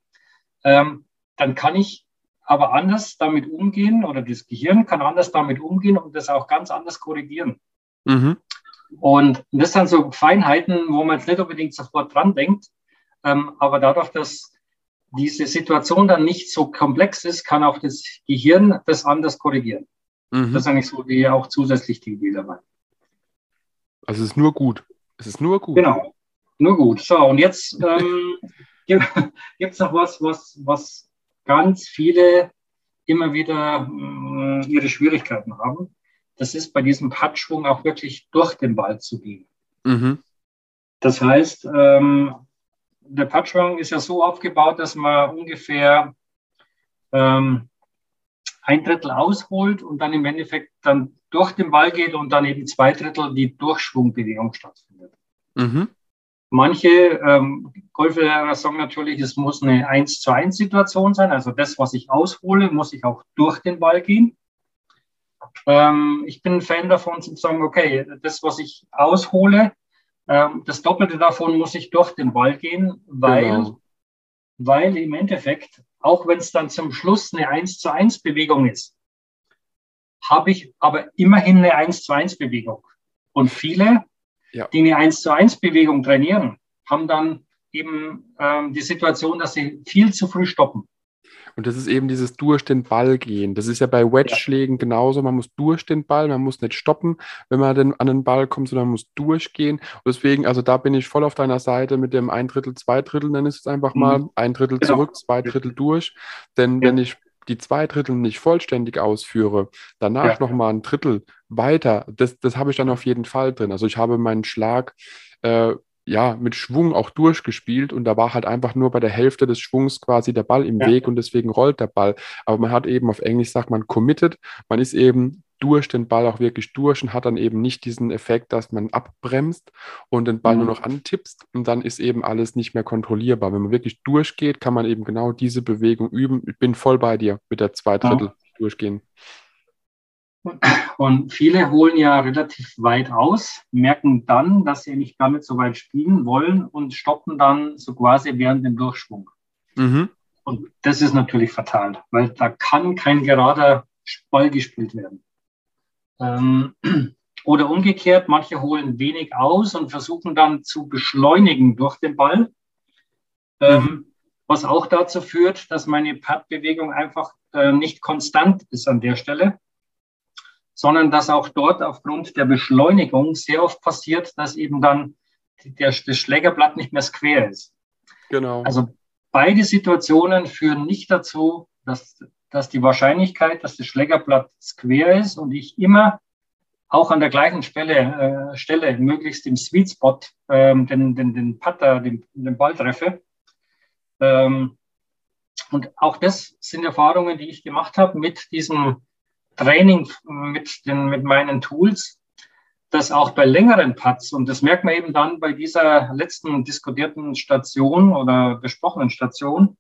[SPEAKER 2] ähm, dann kann ich aber anders damit umgehen oder das Gehirn kann anders damit umgehen und das auch ganz anders korrigieren. Mhm. Und das sind so Feinheiten, wo man jetzt nicht unbedingt sofort dran denkt, ähm, aber dadurch, dass diese Situation dann nicht so komplex ist, kann auch das Gehirn das anders korrigieren. Mhm. Das ist eigentlich so die auch zusätzlich die Idee dabei.
[SPEAKER 1] Also es ist nur gut. Es ist nur gut.
[SPEAKER 2] Genau, nur gut. So, und jetzt ähm, gibt es noch was, was, was ganz viele immer wieder äh, ihre Schwierigkeiten haben. Das ist bei diesem Patschwung auch wirklich durch den Ball zu gehen. Mhm. Das heißt, ähm, der Patschwung ist ja so aufgebaut, dass man ungefähr ähm, ein Drittel ausholt und dann im Endeffekt dann durch den Ball geht und dann eben zwei Drittel die Durchschwungbewegung stattfindet. Mhm. Manche ähm, Golflehrer sagen natürlich, es muss eine 1 zu 1 Situation sein. Also das, was ich aushole, muss ich auch durch den Ball gehen. Ähm, ich bin ein Fan davon zu sagen, okay, das, was ich aushole, ähm, das Doppelte davon muss ich durch den Ball gehen, weil, genau. weil im Endeffekt, auch wenn es dann zum Schluss eine 1 zu 1 Bewegung ist, habe ich aber immerhin eine 1 zu 1 Bewegung. Und viele ja. die eine 1 zu 1 Bewegung trainieren, haben dann eben ähm, die Situation, dass sie viel zu früh stoppen.
[SPEAKER 1] Und das ist eben dieses durch den Ball gehen. Das ist ja bei Wedge-Schlägen ja. genauso. Man muss durch den Ball, man muss nicht stoppen, wenn man denn an den Ball kommt, sondern man muss durchgehen. Und deswegen, also da bin ich voll auf deiner Seite mit dem ein Drittel, zwei Drittel, nenne ich es einfach mal. Mhm. Ein Drittel genau. zurück, zwei Drittel durch. Denn ja. wenn ich die zwei Drittel nicht vollständig ausführe, danach ja. nochmal ein Drittel weiter, das, das habe ich dann auf jeden Fall drin. Also ich habe meinen Schlag äh, ja mit Schwung auch durchgespielt und da war halt einfach nur bei der Hälfte des Schwungs quasi der Ball im ja. Weg und deswegen rollt der Ball. Aber man hat eben auf Englisch sagt man committed, man ist eben durch den Ball auch wirklich durch und hat dann eben nicht diesen Effekt, dass man abbremst und den Ball mhm. nur noch antippst und dann ist eben alles nicht mehr kontrollierbar. Wenn man wirklich durchgeht, kann man eben genau diese Bewegung üben. Ich bin voll bei dir mit der zwei Drittel ja. durchgehen.
[SPEAKER 2] Und viele holen ja relativ weit aus, merken dann, dass sie nicht damit so weit spielen wollen und stoppen dann so quasi während dem Durchschwung. Mhm. Und das ist natürlich fatal, weil da kann kein gerader Ball gespielt werden. Ähm, oder umgekehrt, manche holen wenig aus und versuchen dann zu beschleunigen durch den Ball, ähm, mhm. was auch dazu führt, dass meine Padbewegung einfach äh, nicht konstant ist an der Stelle, sondern dass auch dort aufgrund der Beschleunigung sehr oft passiert, dass eben dann der, das Schlägerblatt nicht mehr square ist. Genau. Also beide Situationen führen nicht dazu, dass dass die Wahrscheinlichkeit, dass das Schlägerblatt square ist und ich immer auch an der gleichen Stelle, äh, Stelle möglichst im Sweet Spot ähm, den, den, den Putter, den, den Ball treffe. Ähm, und auch das sind Erfahrungen, die ich gemacht habe mit diesem Training, mit, den, mit meinen Tools, dass auch bei längeren Putts, und das merkt man eben dann bei dieser letzten diskutierten Station oder besprochenen Station,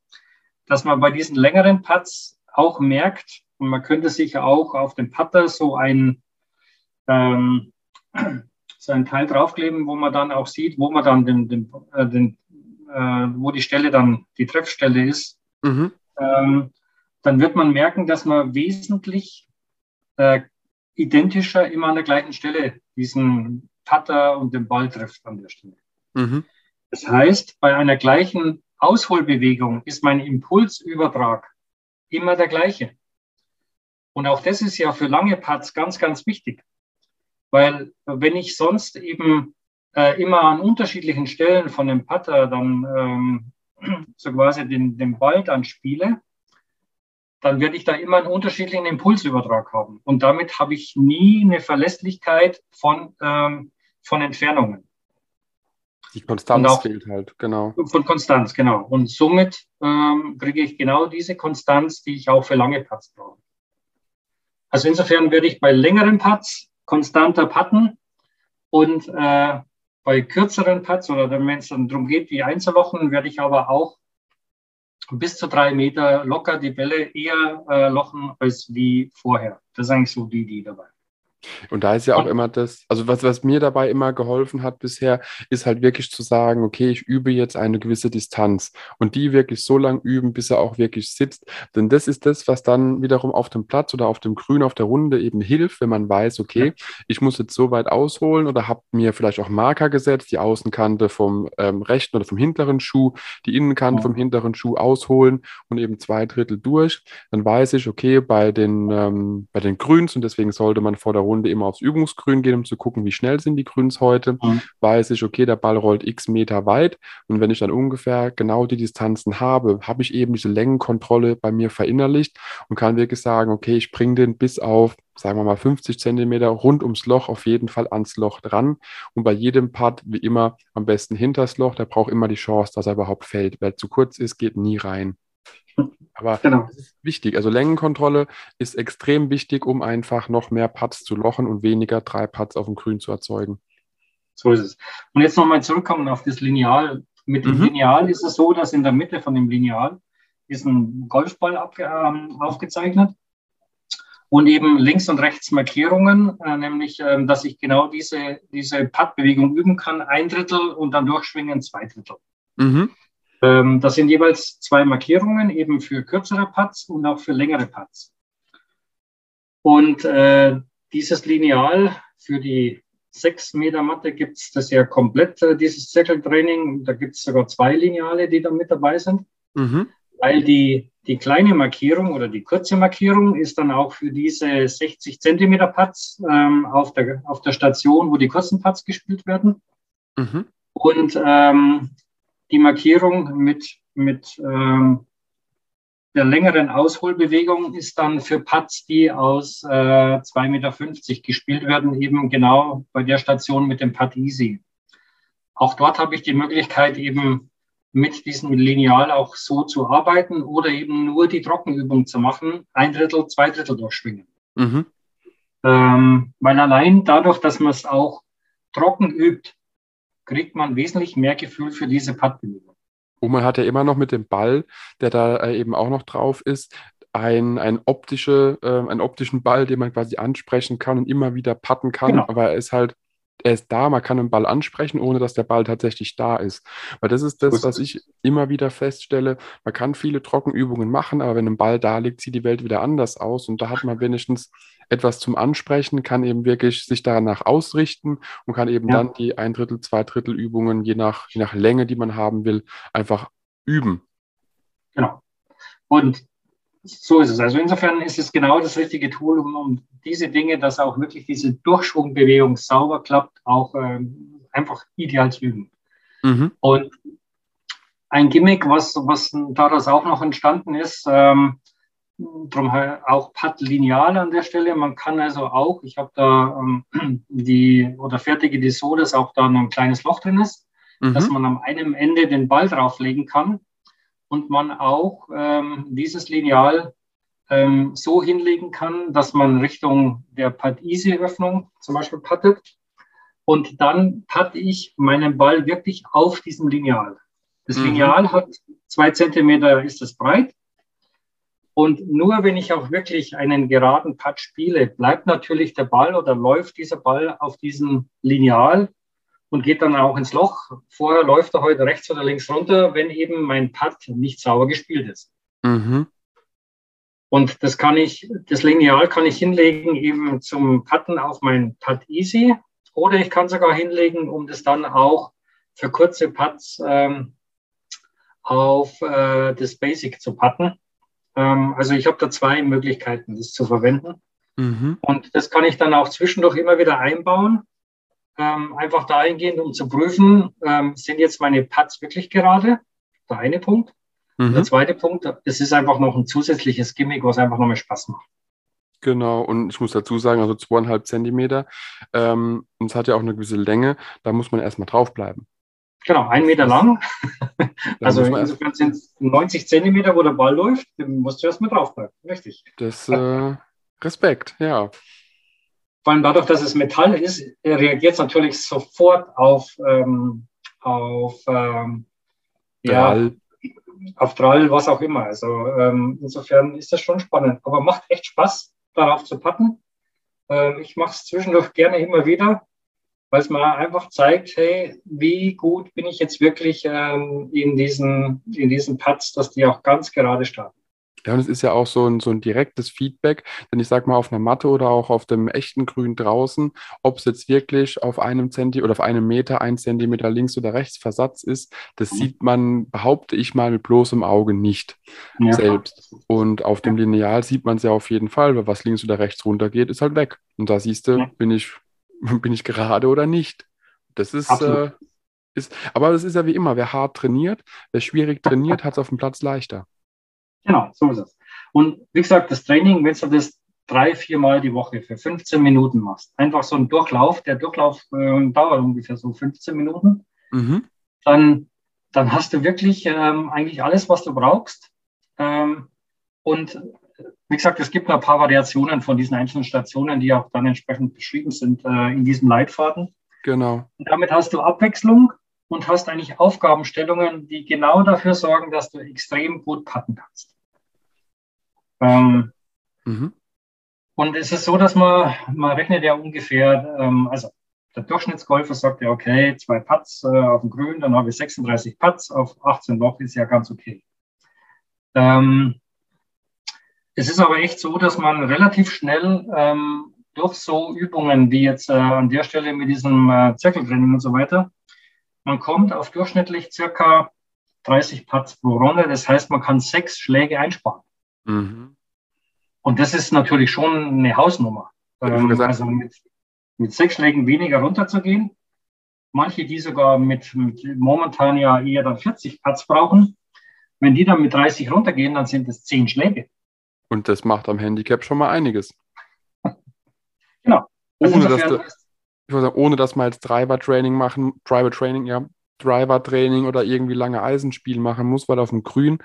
[SPEAKER 2] dass man bei diesen längeren Putts auch merkt, und man könnte sich auch auf dem Putter so ein, ähm, so ein Teil draufkleben, wo man dann auch sieht, wo man dann den, den, äh, den äh, wo die Stelle dann die Treffstelle ist. Mhm. Ähm, dann wird man merken, dass man wesentlich äh, identischer immer an der gleichen Stelle diesen Putter und den Ball trifft an der Stelle. Mhm. Das heißt, bei einer gleichen Ausholbewegung ist mein Impulsübertrag immer der gleiche. Und auch das ist ja für lange Putts ganz, ganz wichtig. Weil wenn ich sonst eben äh, immer an unterschiedlichen Stellen von dem Putter dann ähm, so quasi den, den Ball dann spiele, dann werde ich da immer einen unterschiedlichen Impulsübertrag haben. Und damit habe ich nie eine Verlässlichkeit von, ähm, von Entfernungen.
[SPEAKER 1] Die Konstanz auch, fehlt halt, genau.
[SPEAKER 2] Von Konstanz, genau. Und somit ähm, kriege ich genau diese Konstanz, die ich auch für lange Putts brauche. Also insofern werde ich bei längeren Putts konstanter putten und äh, bei kürzeren Putts oder wenn es dann darum geht, die Einzelwochen, werde ich aber auch bis zu drei Meter locker die Bälle eher äh, lochen als wie vorher. Das ist eigentlich so die Idee dabei.
[SPEAKER 1] Und da ist ja auch immer das, also was, was mir dabei immer geholfen hat bisher, ist halt wirklich zu sagen, okay, ich übe jetzt eine gewisse Distanz und die wirklich so lang üben, bis er auch wirklich sitzt. Denn das ist das, was dann wiederum auf dem Platz oder auf dem Grün, auf der Runde eben hilft, wenn man weiß, okay, ich muss jetzt so weit ausholen oder habe mir vielleicht auch Marker gesetzt, die Außenkante vom ähm, rechten oder vom hinteren Schuh, die Innenkante vom hinteren Schuh ausholen und eben zwei Drittel durch. Dann weiß ich, okay, bei den, ähm, bei den Grüns und deswegen sollte man vor der Runde immer aufs Übungsgrün gehen, um zu gucken, wie schnell sind die Grüns heute. Mhm. Weiß ich, okay, der Ball rollt x Meter weit. Und wenn ich dann ungefähr genau die Distanzen habe, habe ich eben diese Längenkontrolle bei mir verinnerlicht und kann wirklich sagen, okay, ich bringe den bis auf, sagen wir mal, 50 Zentimeter rund ums Loch auf jeden Fall ans Loch dran. Und bei jedem Putt, wie immer, am besten hinters Loch. Der braucht immer die Chance, dass er überhaupt fällt. Wer zu kurz ist, geht nie rein. Aber genau. das ist wichtig. Also Längenkontrolle ist extrem wichtig, um einfach noch mehr Putts zu lochen und weniger drei Putts auf dem Grün zu erzeugen.
[SPEAKER 2] So ist es. Und jetzt nochmal zurückkommen auf das Lineal. Mit dem mhm. Lineal ist es so, dass in der Mitte von dem Lineal ist ein Golfball äh, aufgezeichnet und eben links und rechts Markierungen, äh, nämlich, äh, dass ich genau diese, diese Puttbewegung üben kann, ein Drittel und dann durchschwingen zwei Drittel. Mhm. Ähm, das sind jeweils zwei Markierungen, eben für kürzere Putts und auch für längere Putts. Und äh, dieses Lineal für die 6 Meter Matte gibt es das ja komplett, äh, dieses Zirkeltraining. Da gibt es sogar zwei Lineale, die da mit dabei sind. Mhm. Weil die, die kleine Markierung oder die kurze Markierung ist dann auch für diese 60 Zentimeter Putts ähm, auf, der, auf der Station, wo die kurzen Putts gespielt werden. Mhm. Und ähm, die Markierung mit, mit ähm, der längeren Ausholbewegung ist dann für Putts, die aus äh, 2,50 Meter gespielt werden, eben genau bei der Station mit dem Putt Easy. Auch dort habe ich die Möglichkeit, eben mit diesem Lineal auch so zu arbeiten oder eben nur die Trockenübung zu machen, ein Drittel, zwei Drittel durchschwingen. Mhm. Ähm, weil allein dadurch, dass man es auch trocken übt, kriegt man wesentlich mehr Gefühl für diese Puttbewegung.
[SPEAKER 1] Und man hat ja immer noch mit dem Ball, der da äh, eben auch noch drauf ist, ein, ein optische, äh, einen optischen Ball, den man quasi ansprechen kann und immer wieder putten kann. Genau. Aber er ist halt, er ist da, man kann den Ball ansprechen, ohne dass der Ball tatsächlich da ist. Weil das ist das, was ich immer wieder feststelle. Man kann viele Trockenübungen machen, aber wenn ein Ball da liegt, sieht die Welt wieder anders aus. Und da hat man wenigstens etwas zum Ansprechen, kann eben wirklich sich danach ausrichten und kann eben ja. dann die ein Drittel, zwei Drittel Übungen, je nach, je nach Länge, die man haben will, einfach üben.
[SPEAKER 2] Genau. Und so ist es. Also insofern ist es genau das richtige Tool, um, um diese Dinge, dass auch wirklich diese Durchschwungbewegung sauber klappt, auch ähm, einfach ideal zu üben. Mhm. Und ein Gimmick, was, was daraus auch noch entstanden ist, ähm, Drum auch Pad lineal an der Stelle. Man kann also auch, ich habe da ähm, die oder fertige die so, dass auch da noch ein kleines Loch drin ist, mhm. dass man am einem Ende den Ball drauflegen kann und man auch ähm, dieses Lineal ähm, so hinlegen kann, dass man Richtung der Pad-Easy-Öffnung zum Beispiel pattet. Und dann patte ich meinen Ball wirklich auf diesem Lineal. Das mhm. Lineal hat zwei Zentimeter, ist es breit und nur wenn ich auch wirklich einen geraden Putt spiele, bleibt natürlich der Ball oder läuft dieser Ball auf diesem Lineal und geht dann auch ins Loch. Vorher läuft er heute rechts oder links runter, wenn eben mein Putt nicht sauber gespielt ist. Mhm. Und das kann ich, das Lineal kann ich hinlegen eben zum Putten auf mein Putt Easy. Oder ich kann sogar hinlegen, um das dann auch für kurze Putts ähm, auf äh, das Basic zu putten. Ähm, also ich habe da zwei Möglichkeiten, das zu verwenden. Mhm. Und das kann ich dann auch zwischendurch immer wieder einbauen. Ähm, einfach dahingehend, um zu prüfen, ähm, sind jetzt meine Pads wirklich gerade? Der eine Punkt. Mhm. Der zweite Punkt, es ist einfach noch ein zusätzliches Gimmick, was einfach noch mehr Spaß macht.
[SPEAKER 1] Genau, und ich muss dazu sagen, also zweieinhalb Zentimeter, ähm, und es hat ja auch eine gewisse Länge, da muss man erstmal draufbleiben.
[SPEAKER 2] Genau, ein Meter lang. also insofern sind es 90 Zentimeter, wo der Ball läuft. Den musst du erstmal draufbleiben. Richtig.
[SPEAKER 1] Das äh, Respekt, ja.
[SPEAKER 2] Vor allem dadurch, dass es Metall ist, reagiert es natürlich sofort auf, ähm, auf ähm, ja, auf Drall, was auch immer. Also ähm, insofern ist das schon spannend. Aber macht echt Spaß, darauf zu patten. Ähm, ich mache es zwischendurch gerne immer wieder, weil es mir einfach zeigt, hey, wie gut bin ich jetzt wirklich ähm, in diesen, in diesen Putts, dass die auch ganz gerade starten.
[SPEAKER 1] Ja, und es ist ja auch so ein, so ein direktes Feedback, denn ich sag mal, auf einer Matte oder auch auf dem echten Grün draußen, ob es jetzt wirklich auf einem Zentimeter oder auf einem Meter, ein Zentimeter links oder rechts Versatz ist, das mhm. sieht man, behaupte ich mal, mit bloßem Auge nicht ja. selbst. Und auf dem Lineal sieht man es ja auf jeden Fall, weil was links oder rechts runter geht, ist halt weg. Und da siehst du, bin ich, bin ich gerade oder nicht. Das ist, äh, ist, aber das ist ja wie immer, wer hart trainiert, wer schwierig trainiert, hat es auf dem Platz leichter.
[SPEAKER 2] Genau, so ist es. Und wie gesagt, das Training, wenn du das drei, vier Mal die Woche für 15 Minuten machst, einfach so ein Durchlauf, der Durchlauf äh, dauert ungefähr so 15 Minuten, mhm. dann, dann hast du wirklich ähm, eigentlich alles, was du brauchst. Ähm, und wie gesagt, es gibt noch ein paar Variationen von diesen einzelnen Stationen, die auch dann entsprechend beschrieben sind äh, in diesem Leitfaden.
[SPEAKER 1] Genau.
[SPEAKER 2] Und damit hast du Abwechslung und hast eigentlich Aufgabenstellungen, die genau dafür sorgen, dass du extrem gut patten kannst. Ähm, mhm. Und es ist so, dass man, man rechnet ja ungefähr, ähm, also der Durchschnittsgolfer sagt ja, okay, zwei Putts äh, auf dem Grün, dann habe ich 36 Putts auf 18 Loch, ist ja ganz okay. Ähm, es ist aber echt so, dass man relativ schnell ähm, durch so Übungen wie jetzt äh, an der Stelle mit diesem äh, Zirkeltraining und so weiter, man kommt auf durchschnittlich circa 30 Putts pro Runde. Das heißt, man kann sechs Schläge einsparen. Mhm. Und das ist natürlich schon eine Hausnummer. Ähm, also mit, mit sechs Schlägen weniger runterzugehen. Manche, die sogar mit, mit momentan ja eher dann 40 Putts brauchen. Wenn die dann mit 30 runtergehen, dann sind es zehn Schläge.
[SPEAKER 1] Und das macht am Handicap schon mal einiges.
[SPEAKER 2] genau.
[SPEAKER 1] Also ohne, dass du, ich sagen, ohne dass man jetzt Driver-Training machen, Driver-Training, ja, Driver-Training oder irgendwie lange Eisenspiel machen muss, weil auf dem Grün,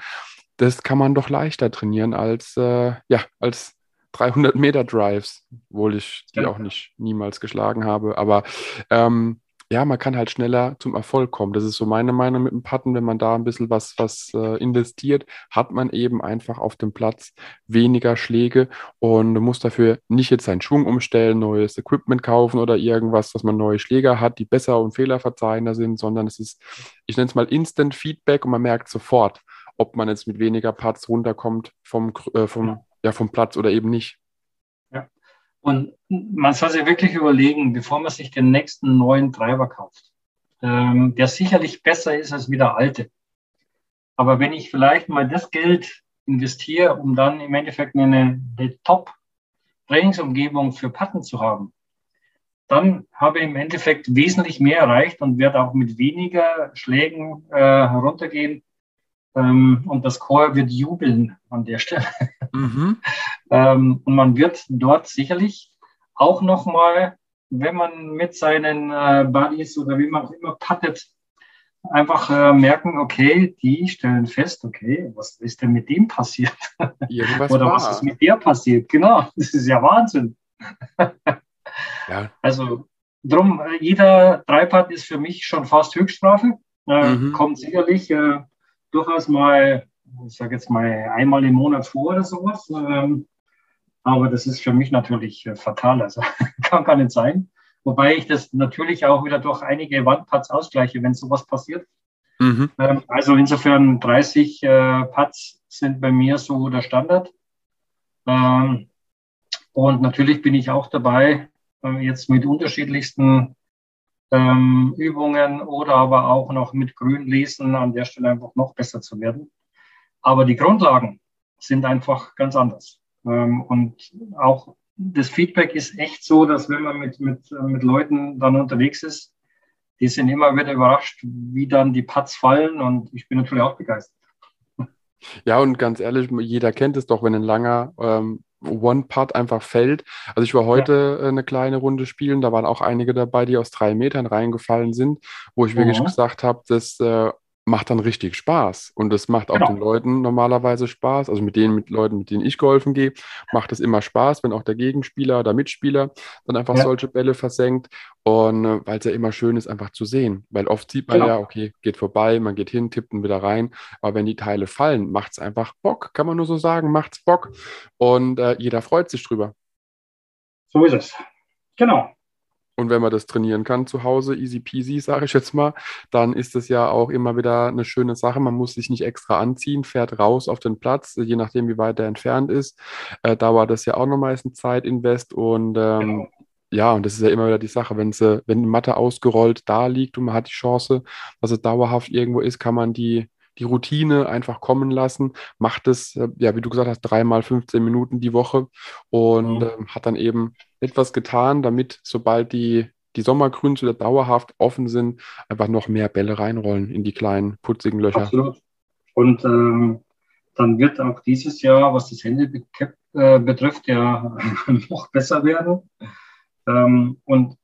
[SPEAKER 1] das kann man doch leichter trainieren als, äh, ja, als 300 Meter Drives, obwohl ich die ja. auch nicht niemals geschlagen habe. Aber ähm, ja, man kann halt schneller zum Erfolg kommen. Das ist so meine Meinung mit dem Patten. Wenn man da ein bisschen was, was äh, investiert, hat man eben einfach auf dem Platz weniger Schläge und muss dafür nicht jetzt seinen Schwung umstellen, neues Equipment kaufen oder irgendwas, dass man neue Schläger hat, die besser und fehlerverzeihender sind, sondern es ist, ich nenne es mal Instant Feedback und man merkt sofort, ob man jetzt mit weniger Parts runterkommt vom, äh, vom, ja, vom Platz oder eben nicht.
[SPEAKER 2] Und man soll sich wirklich überlegen, bevor man sich den nächsten neuen Treiber kauft, ähm, der sicherlich besser ist als wie der alte. Aber wenn ich vielleicht mal das Geld investiere, um dann im Endeffekt eine, eine Top-Trainingsumgebung für Patten zu haben, dann habe ich im Endeffekt wesentlich mehr erreicht und werde auch mit weniger Schlägen äh, heruntergehen. Ähm, und das Core wird jubeln an der Stelle. Mhm. ähm, und man wird dort sicherlich auch nochmal, wenn man mit seinen äh, Buddies oder wie man auch immer pattet, einfach äh, merken, okay, die stellen fest, okay, was ist denn mit dem passiert? oder war. was ist mit der passiert? Genau, das ist ja Wahnsinn. ja. Also drum, äh, jeder Dreipart ist für mich schon fast Höchststrafe. Äh, mhm. Kommt sicherlich äh, durchaus mal ich sage jetzt mal einmal im Monat vor oder sowas. Ähm, aber das ist für mich natürlich äh, fatal. Also kann gar nicht sein. Wobei ich das natürlich auch wieder durch einige Wandpads ausgleiche, wenn sowas passiert. Mhm. Ähm, also insofern 30 äh, Pads sind bei mir so der Standard. Ähm, und natürlich bin ich auch dabei, äh, jetzt mit unterschiedlichsten ähm, Übungen oder aber auch noch mit Grünlesen an der Stelle einfach noch besser zu werden. Aber die Grundlagen sind einfach ganz anders. Ähm, und auch das Feedback ist echt so, dass wenn man mit, mit, mit Leuten dann unterwegs ist, die sind immer wieder überrascht, wie dann die Putts fallen und ich bin natürlich auch begeistert.
[SPEAKER 1] Ja, und ganz ehrlich, jeder kennt es doch, wenn ein langer ähm, One-Putt einfach fällt. Also ich war heute ja. eine kleine Runde spielen, da waren auch einige dabei, die aus drei Metern reingefallen sind, wo ich wirklich gesagt habe, dass äh, macht dann richtig Spaß. Und das macht auch genau. den Leuten normalerweise Spaß. Also mit den mit Leuten, mit denen ich geholfen gehe, macht es immer Spaß, wenn auch der Gegenspieler oder Mitspieler dann einfach ja. solche Bälle versenkt. Und äh, weil es ja immer schön ist, einfach zu sehen. Weil oft sieht man genau. ja, okay, geht vorbei, man geht hin, tippt ihn wieder rein. Aber wenn die Teile fallen, macht es einfach Bock, kann man nur so sagen, macht es Bock. Und äh, jeder freut sich drüber.
[SPEAKER 2] So ist es. Genau.
[SPEAKER 1] Und wenn man das trainieren kann zu Hause, easy peasy, sage ich jetzt mal, dann ist das ja auch immer wieder eine schöne Sache. Man muss sich nicht extra anziehen, fährt raus auf den Platz, je nachdem, wie weit er entfernt ist. Äh, dauert das ja auch noch meistens Zeit invest und ähm, genau. ja, und das ist ja immer wieder die Sache, wenn sie, wenn die Matte ausgerollt da liegt und man hat die Chance, dass es dauerhaft irgendwo ist, kann man die die Routine einfach kommen lassen, macht es, äh, ja, wie du gesagt hast, dreimal 15 Minuten die Woche und mhm. äh, hat dann eben etwas getan, damit sobald die, die Sommergrüns wieder dauerhaft offen sind, einfach noch mehr Bälle reinrollen in die kleinen putzigen Löcher.
[SPEAKER 2] Absolut. Und ähm, dann wird auch dieses Jahr, was das Handy äh, betrifft, ja noch besser werden. Ähm, und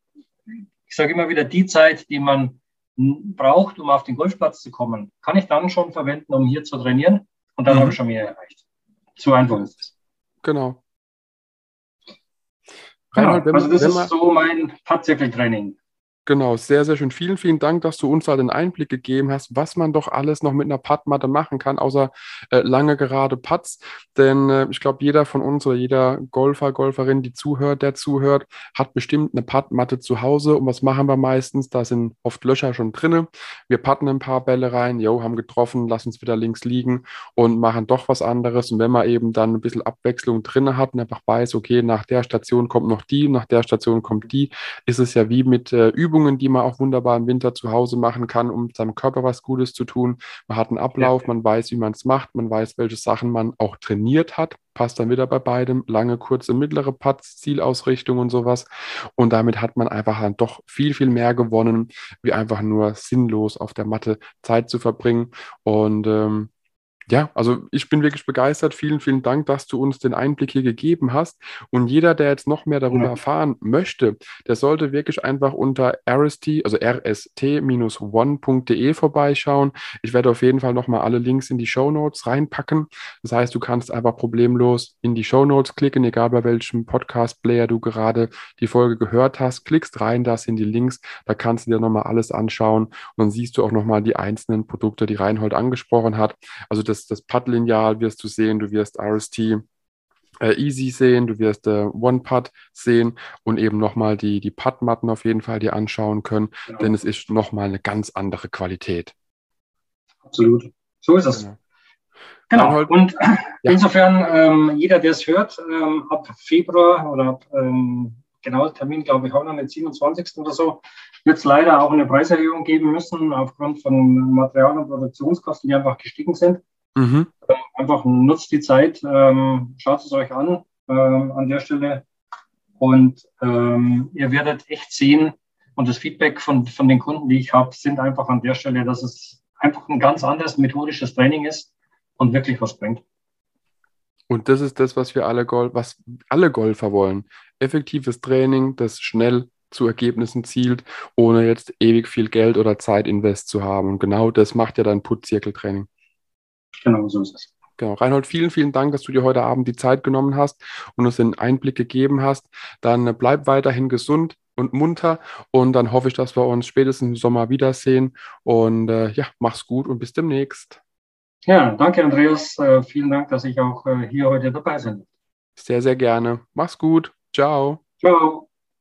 [SPEAKER 2] ich sage immer wieder, die Zeit, die man braucht, um auf den Golfplatz zu kommen, kann ich dann schon verwenden, um hier zu trainieren. Und dann mhm. habe ich schon mehr erreicht. So einfach ist es.
[SPEAKER 1] Genau.
[SPEAKER 2] Reinhold, genau. also das ist so mein Putzirkel-Training.
[SPEAKER 1] Genau, sehr, sehr schön. Vielen, vielen Dank, dass du uns da den Einblick gegeben hast, was man doch alles noch mit einer Puttmatte machen kann, außer äh, lange gerade Putts. Denn äh, ich glaube, jeder von uns oder jeder Golfer, Golferin, die zuhört, der zuhört, hat bestimmt eine Puttmatte zu Hause. Und was machen wir meistens? Da sind oft Löcher schon drinne. Wir putten ein paar Bälle rein, jo, haben getroffen, lassen es wieder links liegen und machen doch was anderes. Und wenn man eben dann ein bisschen Abwechslung drinne hat und einfach weiß, okay, nach der Station kommt noch die, nach der Station kommt die, ist es ja wie mit äh, Übungen Übungen, die man auch wunderbar im Winter zu Hause machen kann, um seinem Körper was Gutes zu tun. Man hat einen Ablauf, man weiß, wie man es macht, man weiß, welche Sachen man auch trainiert hat. Passt dann wieder bei beidem. Lange, kurze, mittlere Putts, Zielausrichtung und sowas. Und damit hat man einfach dann doch viel, viel mehr gewonnen, wie einfach nur sinnlos auf der Matte Zeit zu verbringen. Und ähm, ja, also ich bin wirklich begeistert. Vielen, vielen Dank, dass du uns den Einblick hier gegeben hast. Und jeder, der jetzt noch mehr darüber ja. erfahren möchte, der sollte wirklich einfach unter rst, also rst-one.de vorbeischauen. Ich werde auf jeden Fall nochmal alle Links in die Show Notes reinpacken. Das heißt, du kannst einfach problemlos in die Show Notes klicken, egal bei welchem Podcast-Player du gerade die Folge gehört hast. Klickst rein, da sind die Links. Da kannst du dir nochmal alles anschauen. Und dann siehst du auch nochmal die einzelnen Produkte, die Reinhold angesprochen hat. Also das das, das Putt-Lineal wirst du sehen, du wirst RST äh, Easy sehen, du wirst äh, One-Putt sehen und eben nochmal die, die Putt-Matten auf jeden Fall dir anschauen können, genau. denn es ist nochmal eine ganz andere Qualität.
[SPEAKER 2] Absolut. So ist es. Genau. Genau. Und ja. insofern, ähm, jeder, der es hört, ähm, ab Februar oder ab, ähm, genau Termin, glaube ich, auch noch den 27. oder so, wird es leider auch eine Preiserhöhung geben müssen, aufgrund von Material- und Produktionskosten, die einfach gestiegen sind. Mhm. Ähm, einfach nutzt die Zeit, ähm, schaut es euch an ähm, an der Stelle und ähm, ihr werdet echt sehen und das Feedback von, von den Kunden, die ich habe, sind einfach an der Stelle, dass es einfach ein ganz anderes methodisches Training ist und wirklich was bringt.
[SPEAKER 1] Und das ist das, was wir alle, Gol was alle Golfer wollen. Effektives Training, das schnell zu Ergebnissen zielt, ohne jetzt ewig viel Geld oder Zeit invest zu haben. Und genau das macht ja dein Putzirkeltraining.
[SPEAKER 2] Genau, so ist es.
[SPEAKER 1] Genau. Reinhold, vielen, vielen Dank, dass du dir heute Abend die Zeit genommen hast und uns den Einblick gegeben hast. Dann bleib weiterhin gesund und munter und dann hoffe ich, dass wir uns spätestens im Sommer wiedersehen. Und äh, ja, mach's gut und bis demnächst.
[SPEAKER 2] Ja, danke, Andreas. Äh, vielen Dank, dass ich auch äh, hier heute dabei bin.
[SPEAKER 1] Sehr, sehr gerne. Mach's gut. Ciao.
[SPEAKER 2] Ciao.